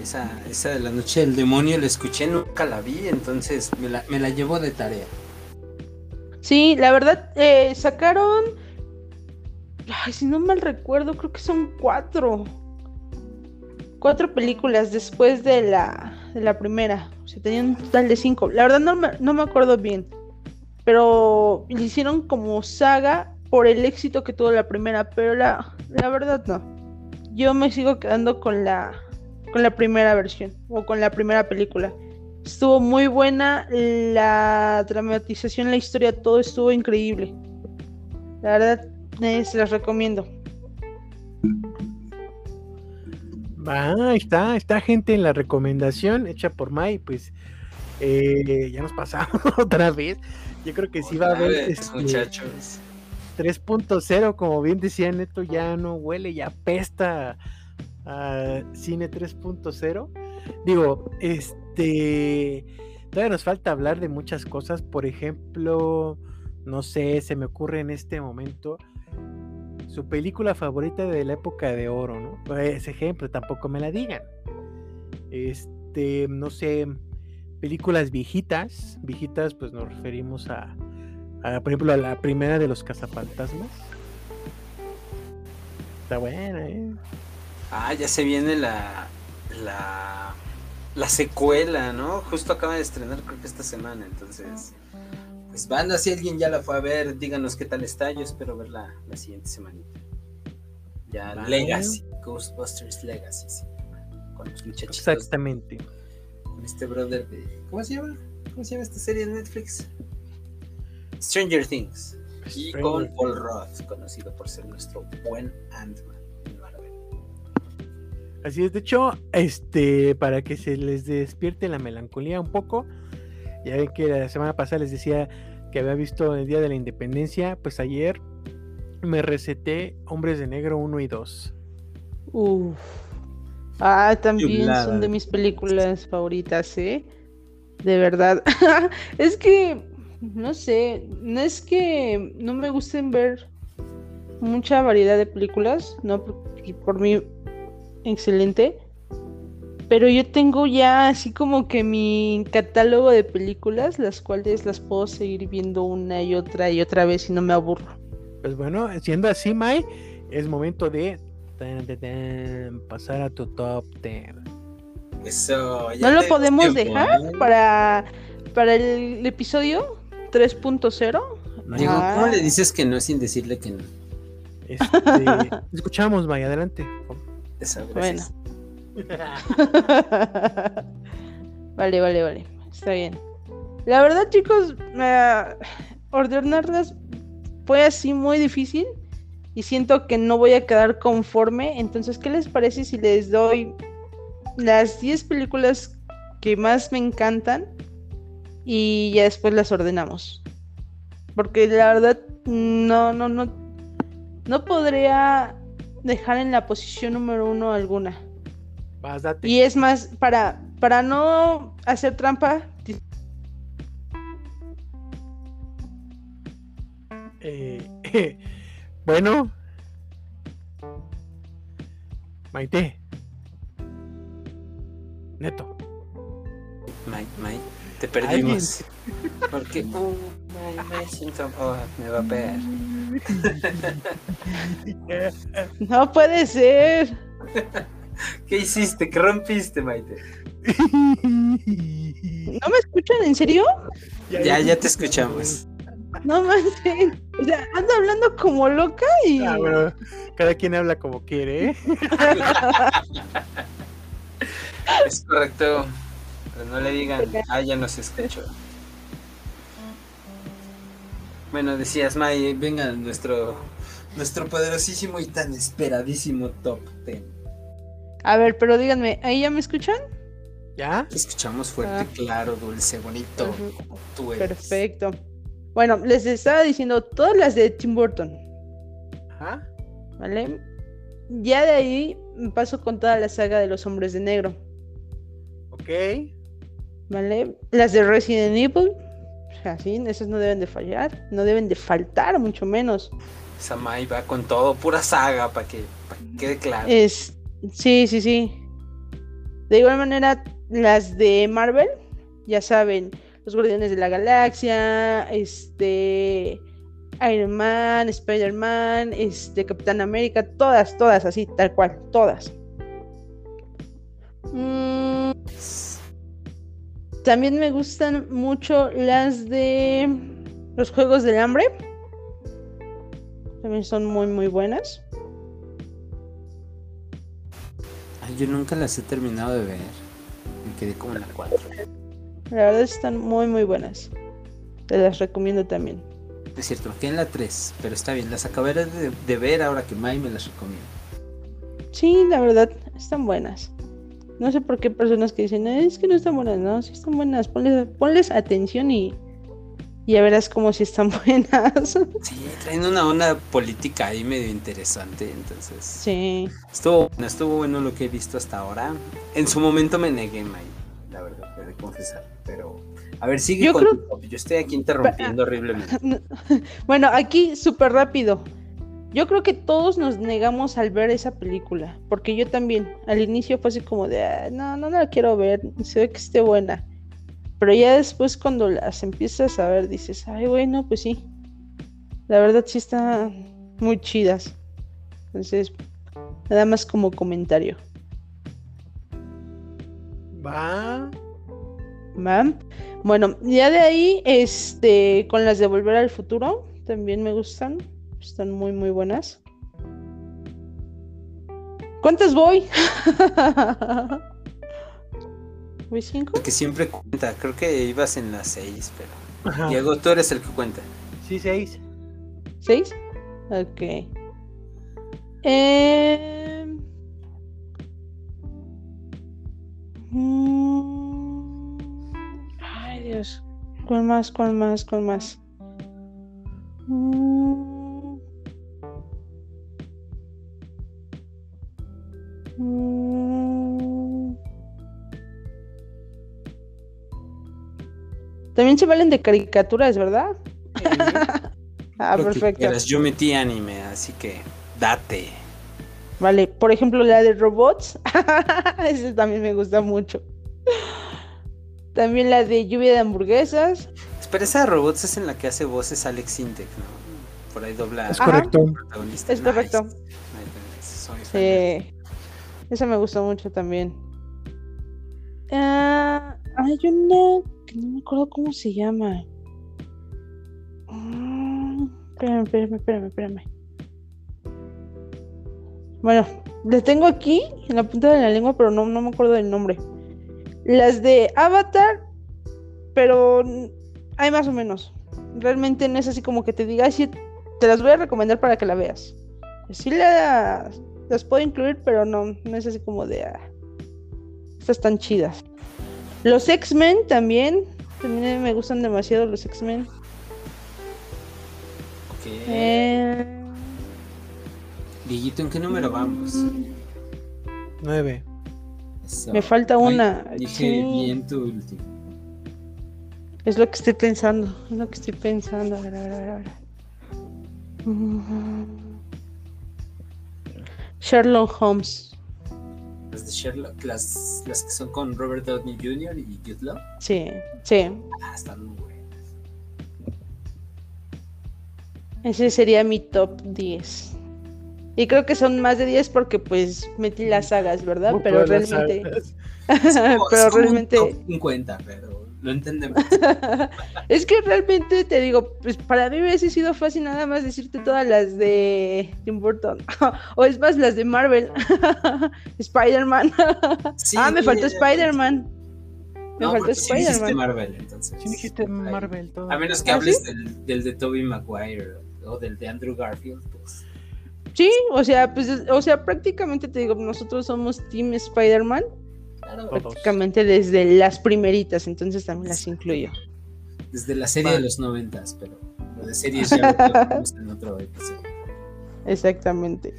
Esa, esa de la noche del demonio la escuché, nunca la vi, entonces me la, me la llevo de tarea. Sí, la verdad, eh, sacaron. Ay, si no mal recuerdo, creo que son cuatro. Cuatro películas después de la, de la primera. O sea, tenían un total de cinco. La verdad no me, no me acuerdo bien. Pero le hicieron como saga por el éxito que tuvo la primera. Pero la, la verdad no. Yo me sigo quedando con la, con la primera versión. O con la primera película. Estuvo muy buena. La dramatización, la historia, todo estuvo increíble. La verdad, eh, se las recomiendo. ahí está, está gente en la recomendación hecha por Mai, pues eh, ya nos pasamos otra vez. Yo creo que sí va a haber este, muchachos. 3.0, como bien decía Neto, ya no huele, ya pesta a cine 3.0. Digo, este todavía nos falta hablar de muchas cosas. Por ejemplo, no sé, se me ocurre en este momento su película favorita de la época de oro, ¿no? Ese ejemplo, tampoco me la digan. Este, no sé, películas viejitas, viejitas, pues nos referimos a, por ejemplo, a la primera de los cazafantasmas. Está buena, ¿eh? Ah, ya se viene la, la, la secuela, ¿no? Justo acaba de estrenar, creo que esta semana, entonces pues banda, si alguien ya la fue a ver, díganos qué tal está. Yo espero verla la siguiente semanita. Ya Legacy, Ghostbusters Legacy, sí. Con los muchachitos. Exactamente. Con este brother de. ¿Cómo se llama? ¿Cómo se llama esta serie de Netflix? Stranger Things. Y con Paul Roth, conocido por ser nuestro buen Ant-Man. Así es, de hecho, este, para que se les despierte la melancolía un poco, ya ven que la semana pasada les decía que había visto el Día de la Independencia, pues ayer me receté Hombres de Negro 1 y 2. Uf. Ah, también son de mis películas favoritas, ¿eh? De verdad. es que, no sé, no es que no me gusten ver mucha variedad de películas, no por mí excelente, pero yo tengo ya así como que mi catálogo de películas, las cuales las puedo seguir viendo una y otra y otra vez y no me aburro. Pues bueno, siendo así, Mai, es momento de pasar a tu top 10. Eso, ¿No lo podemos dejar para, para el episodio 3.0? Digo, ¿cómo le dices que no sin decirle que no? Este, escuchamos, May, adelante. Eso, bueno. vale, vale, vale. Está bien. La verdad, chicos, ordenarlas fue así muy difícil y siento que no voy a quedar conforme. Entonces, ¿qué les parece si les doy las 10 películas que más me encantan y ya después las ordenamos? Porque la verdad no, no, no, no podría dejar en la posición número uno alguna. Y es más, para, para no hacer trampa. Eh, bueno. Maite. Neto. Maite, Maite, te perdimos. Porque oh, me siento, oh, me va a pegar. No puede ser. ¿Qué hiciste? ¿Qué rompiste, Maite? ¿No me escuchan? ¿En serio? Ya, ya te escuchamos. No manches. O sea, ando hablando como loca y. Ah, bueno, cada quien habla como quiere, ¿eh? es correcto. Pero no le digan, ah, ya nos escuchó. Bueno, decías, May, venga nuestro, nuestro poderosísimo y tan esperadísimo top 10. A ver, pero díganme, ¿ahí ya me escuchan? ¿Ya? Te escuchamos fuerte, ah. claro, dulce, bonito. Perfecto. Bueno, les estaba diciendo todas las de Tim Burton. Ajá. ¿Vale? Ya de ahí paso con toda la saga de los hombres de negro. Ok. ¿Vale? Las de Resident Evil. Así, esas no deben de fallar. No deben de faltar, mucho menos. Samai va con todo, pura saga, para que, que quede claro. Es, Sí, sí, sí. De igual manera, las de Marvel, ya saben, los Guardianes de la Galaxia, este, Iron Man, Spider-Man, este, Capitán América, todas, todas así, tal cual, todas. Mm, también me gustan mucho las de los Juegos del Hambre. También son muy, muy buenas. Yo nunca las he terminado de ver. Me quedé como en la 4. La verdad están muy muy buenas. Te las recomiendo también. Es cierto, me quedé en la 3, pero está bien, las acabé de, ver ahora que Mai me las recomienda. Sí, la verdad, están buenas. No sé por qué personas que dicen, es que no están buenas, no, sí están buenas, ponles, ponles atención y ya verás como si están buenas. Sí, traen una onda política ahí medio interesante, entonces. Sí. Estuvo, estuvo bueno lo que he visto hasta ahora. En su momento me negué, May, la verdad, de confesar, pero... A ver, sigue yo con Yo estoy aquí interrumpiendo horriblemente. Bueno, aquí súper rápido. Yo creo que todos nos negamos al ver esa película, porque yo también, al inicio fue así como de, ah, no, no, no la quiero ver, se ve que esté buena. Pero ya después cuando las empiezas a ver dices, ay, bueno, pues sí. La verdad sí están muy chidas. Entonces, nada más como comentario. Va. Va. Bueno, ya de ahí, este, con las de Volver al Futuro, también me gustan. Están muy, muy buenas. ¿Cuántas voy? Que siempre cuenta. Creo que ibas en las 6, pero. Diego, tú eres el que cuenta. Sí, 6. ¿Seis? Ok. Eh... mm, Ay, Dios. ¿Cuál más? ¿Cuál más? ¿Cuál más? Mm. Mm. También se valen de caricaturas, ¿verdad? ah, Lo que perfecto. quieras. Yo metí anime, así que date. Vale, por ejemplo, la de robots. Esa también me gusta mucho. También la de lluvia de hamburguesas. Espera, esa de robots es en la que hace voces Alex Intec, ¿no? Por ahí dobla Es correcto. protagonista. Es correcto. Nice. Soy Sí. Esa me gustó mucho también. Ah, hay una que no me acuerdo cómo se llama. Mm, Espérame, espérame, espérame, espérame. Bueno, las tengo aquí en la punta de la lengua, pero no, no me acuerdo del nombre. Las de Avatar, pero hay más o menos. Realmente no es así como que te diga, "Ay, sí, te las voy a recomendar para que la veas. Sí las, las puedo incluir, pero no, no es así como de, ah, estas están chidas. Los X-Men también, también me gustan demasiado los X-Men. Ok. Eh, Guillito, ¿en qué número vamos? Nueve. Eso. me falta Ay, una. Dije Sí, bien tu último. es lo que estoy pensando, es lo que estoy pensando. A ver, a ver, a ver, a ver. Mm. Sherlock Holmes. Sherlock, las, las que son con Robert Downey Jr. y Jude Law. Sí, sí. Ah, están muy buenas. Ese sería mi top 10. Y creo que son más de 10 porque pues metí las sagas, ¿verdad? Muy Pero realmente... sagas. Es como- pero es como un realmente... top 50, pero lo entendemos. Es que realmente te digo, pues para mí hubiese sido fácil nada más decirte todas las de Tim Burton. o es más, las de Marvel. Spider-Man. Sí, ah, me faltó Spider-Man. Me No, faltó porque sí dijiste Spider-Man. Marvel, entonces. Sí dijiste. Marvel todo. A menos que ¿Ah, hables del, del de Tobey Maguire o del de Andrew Garfield, pues. Sí, o sea, pues, o sea, prácticamente te digo, nosotros somos Team Spider-Man, Todos. prácticamente desde las primeritas, entonces también las incluyo. desde la serie Va. de los noventas, pero lo de series ya lo en otro episodio. Exactamente.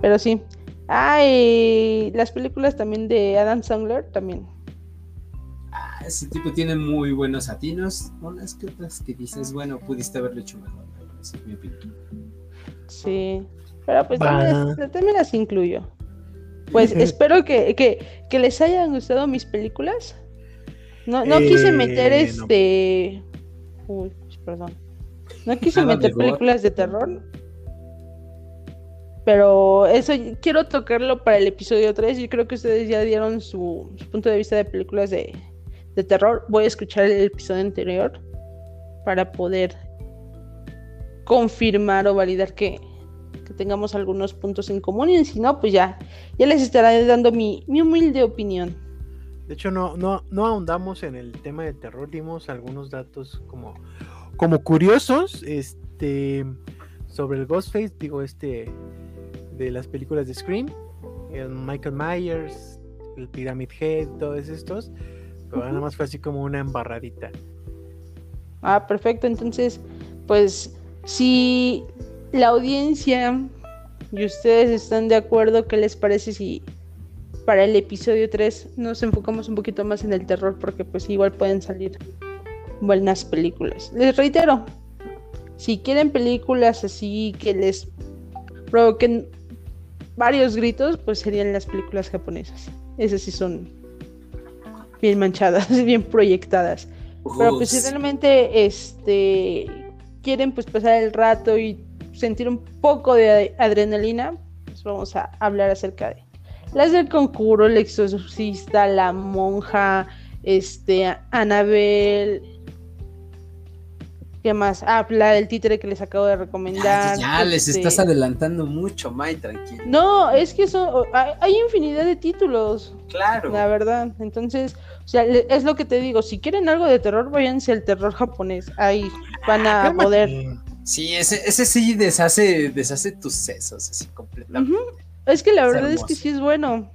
Pero sí. Ah, y las películas también de Adam Sandler también. Ah, ese tipo tiene muy buenos atinos, unas que otras que dices, bueno, pudiste haberlo hecho mejor, esa es mi opinión. Sí. Pero pues Va. también las, también las incluyo. Pues espero que, que, que les hayan gustado mis películas. No, no quise meter Eh, no. este. Uy, perdón. No quise meter películas de terror. Pero eso quiero tocarlo para el episodio 3. Yo creo que ustedes ya dieron su, su punto de vista de películas de, de terror. Voy a escuchar el episodio anterior para poder confirmar o validar que, que tengamos algunos puntos en común. Y si no, pues ya, ya les estaré dando mi, mi humilde opinión. De hecho, no, no, no ahondamos en el tema de terror, dimos algunos datos como, como curiosos este, sobre el Ghostface, digo, este, de las películas de Scream, el Michael Myers, el Pyramid Head, todos estos, pero nada más fue así como una embarradita. Ah, perfecto. Entonces, pues, si la audiencia y ustedes están de acuerdo, ¿qué les parece si para el episodio 3 nos enfocamos un poquito más en el terror? Porque pues igual pueden salir buenas películas. Les reitero, si quieren películas así que les provoquen varios gritos, pues serían las películas japonesas. Esas sí son bien manchadas, bien proyectadas. Pero pues si realmente este quieren pues pasar el rato y sentir un poco de adrenalina, pues vamos a hablar acerca de las del conjuro, el exorcista, la monja, este, Anabel, ¿qué más? Ah, la del títere que les acabo de recomendar. ya, les este- estás adelantando mucho, May, tranquilo. No, es que son, hay, infinidad de títulos. Claro. La verdad, entonces, o sea, es lo que te digo, si quieren algo de terror, váyanse al terror japonés, ahí van a poder Sí, ese, ese sí deshace, deshace tus sesos, así completamente. Es que la verdad es que sí es bueno.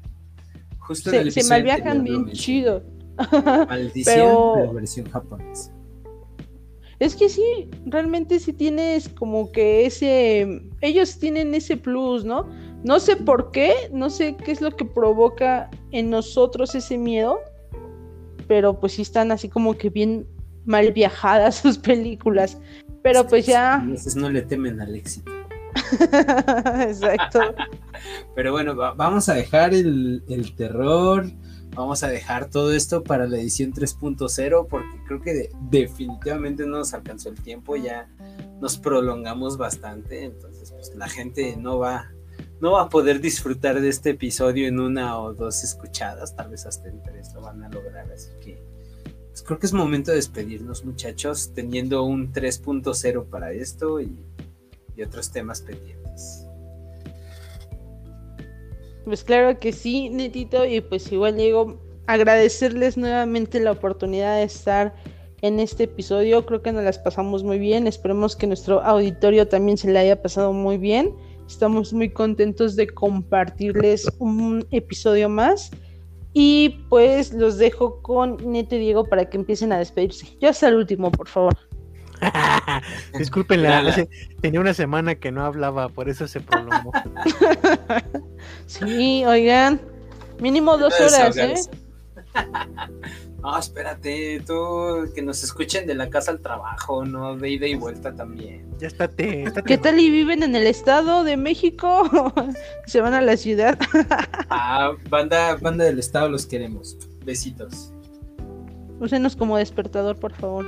Justo se, se malviajan bien chido. Maldición de la versión japonesa. Es que sí, realmente sí tienes como que ese, ellos tienen ese plus, ¿no? No sé por qué, no sé qué es lo que provoca en nosotros ese miedo, pero pues sí están así como que bien mal viajadas sus películas. Pero pues ya... A veces no le temen al éxito. Exacto. pero bueno, vamos a dejar el, el terror, vamos a dejar todo esto para la edición 3.0 porque creo que definitivamente no nos alcanzó el tiempo, ya nos prolongamos bastante, entonces pues la gente no va no va a poder disfrutar de este episodio en una o dos escuchadas, tal vez hasta en tres lo van a lograr, así que pues, creo que es momento de despedirnos muchachos, teniendo un 3.0 para esto y, otros temas pendientes. Pues claro que sí, Netito, y pues igual digo, agradecerles nuevamente la oportunidad de estar en este episodio. Creo que nos las pasamos muy bien. Esperemos que nuestro auditorio también se le haya pasado muy bien. Estamos muy contentos de compartirles un episodio más. Y pues los dejo con Neto y Diego para que empiecen a despedirse. Yo hasta el último, por favor. Disculpenla, tenía una semana que no hablaba, por eso se prolongó. sí, oigan, mínimo dos horas, ¿eh? No, espérate, tú, que nos escuchen de la casa al trabajo, ¿no? De ida y vuelta también. Ya estate, ¿Qué tal y viven en el estado de México? Se van a la ciudad. ah, banda, banda del estado los queremos. Besitos. Úsenos como despertador, por favor.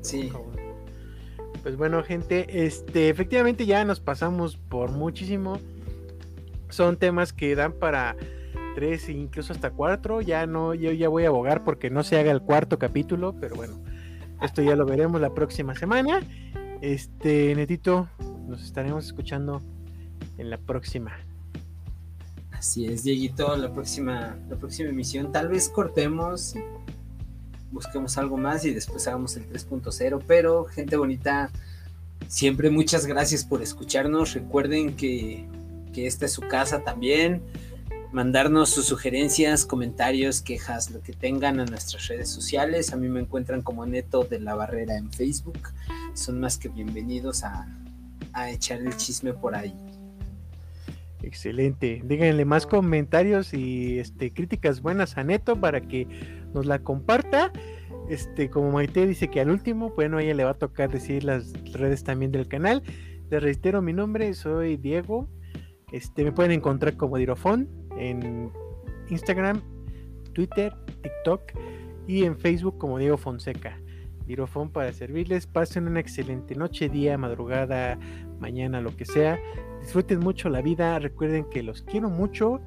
Sí. Pues bueno, gente, este, efectivamente ya nos pasamos por muchísimo. Son temas que dan para tres incluso hasta cuatro. Ya no, yo ya voy a abogar porque no se haga el cuarto capítulo, pero bueno, esto ya lo veremos la próxima semana. Este, Netito, nos estaremos escuchando en la próxima. Así es, Dieguito, la próxima, la próxima emisión. Tal vez cortemos busquemos algo más y después hagamos el 3.0. Pero, gente bonita, siempre muchas gracias por escucharnos. Recuerden que, que esta es su casa también. Mandarnos sus sugerencias, comentarios, quejas, lo que tengan a nuestras redes sociales. A mí me encuentran como Neto de la Barrera en Facebook. Son más que bienvenidos a, a echar el chisme por ahí. Excelente. Díganle más comentarios y este, críticas buenas a Neto para que nos la comparta. Este, como Maite dice que al último, bueno, ella le va a tocar decir las redes también del canal. Les reitero mi nombre, soy Diego. Este, me pueden encontrar como Dirofón en Instagram, Twitter, TikTok y en Facebook como Diego Fonseca. Dirofón para servirles. Pasen una excelente noche, día, madrugada, mañana, lo que sea. Disfruten mucho la vida. Recuerden que los quiero mucho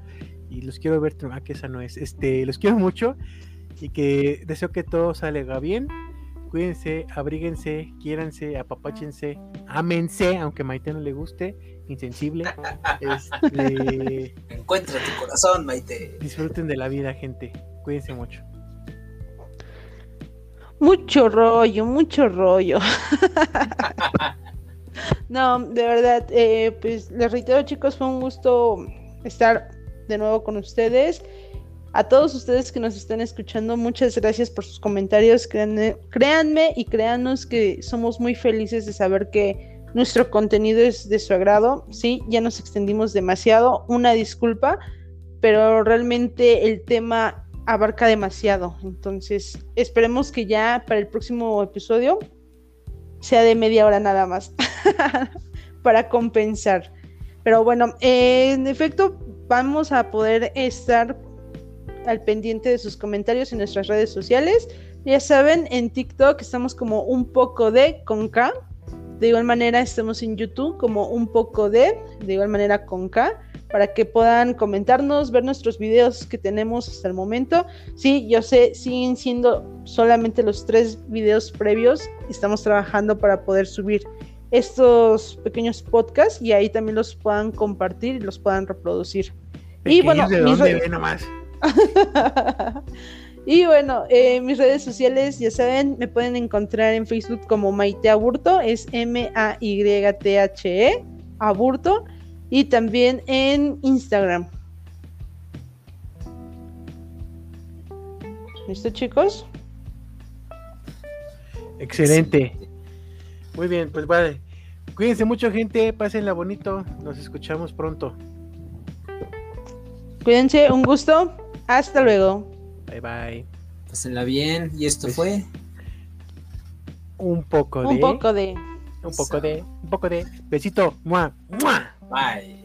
y los quiero ver. Ah, que esa no es. Este, los quiero mucho y que deseo que todo salga bien. Cuídense, abríguense, quiéranse, apapáchense, ámense, aunque Maite no le guste, insensible. Este, Encuentra tu corazón, Maite. Disfruten de la vida, gente. Cuídense mucho. Mucho rollo, mucho rollo. no, de verdad, eh, pues les reitero chicos, fue un gusto estar de nuevo con ustedes. A todos ustedes que nos están escuchando, muchas gracias por sus comentarios. Créanme, créanme y créanos que somos muy felices de saber que nuestro contenido es de su agrado. Sí, ya nos extendimos demasiado. Una disculpa, pero realmente el tema abarca demasiado. Entonces, esperemos que ya para el próximo episodio sea de media hora nada más para compensar. Pero bueno, en efecto, vamos a poder estar al pendiente de sus comentarios en nuestras redes sociales. Ya saben, en TikTok estamos como un poco de con K. De igual manera estamos en YouTube como un poco de, de igual manera con K, para que puedan comentarnos, ver nuestros videos que tenemos hasta el momento. Sí, yo sé, siguen siendo solamente los tres videos previos. Estamos trabajando para poder subir estos pequeños podcasts y ahí también los puedan compartir y los puedan reproducir. y bueno, ¿de dónde nomás? Y bueno, eh, mis redes sociales, ya saben, me pueden encontrar en Facebook como Maite Aburto, es M-A-Y-T-H-E, Aburto, y también en Instagram. ¿Listo, chicos? Excelente. Muy bien, pues vale. Cuídense mucho, gente. Pásenla bonito. Nos escuchamos pronto. Cuídense, un gusto. Hasta luego. Bye bye. Pásenla bien. Y esto Pues- fue. Un poco de. Un poco de... Un poco de. Un poco de. Besito. ¡Mua! ¡Mua! Bye.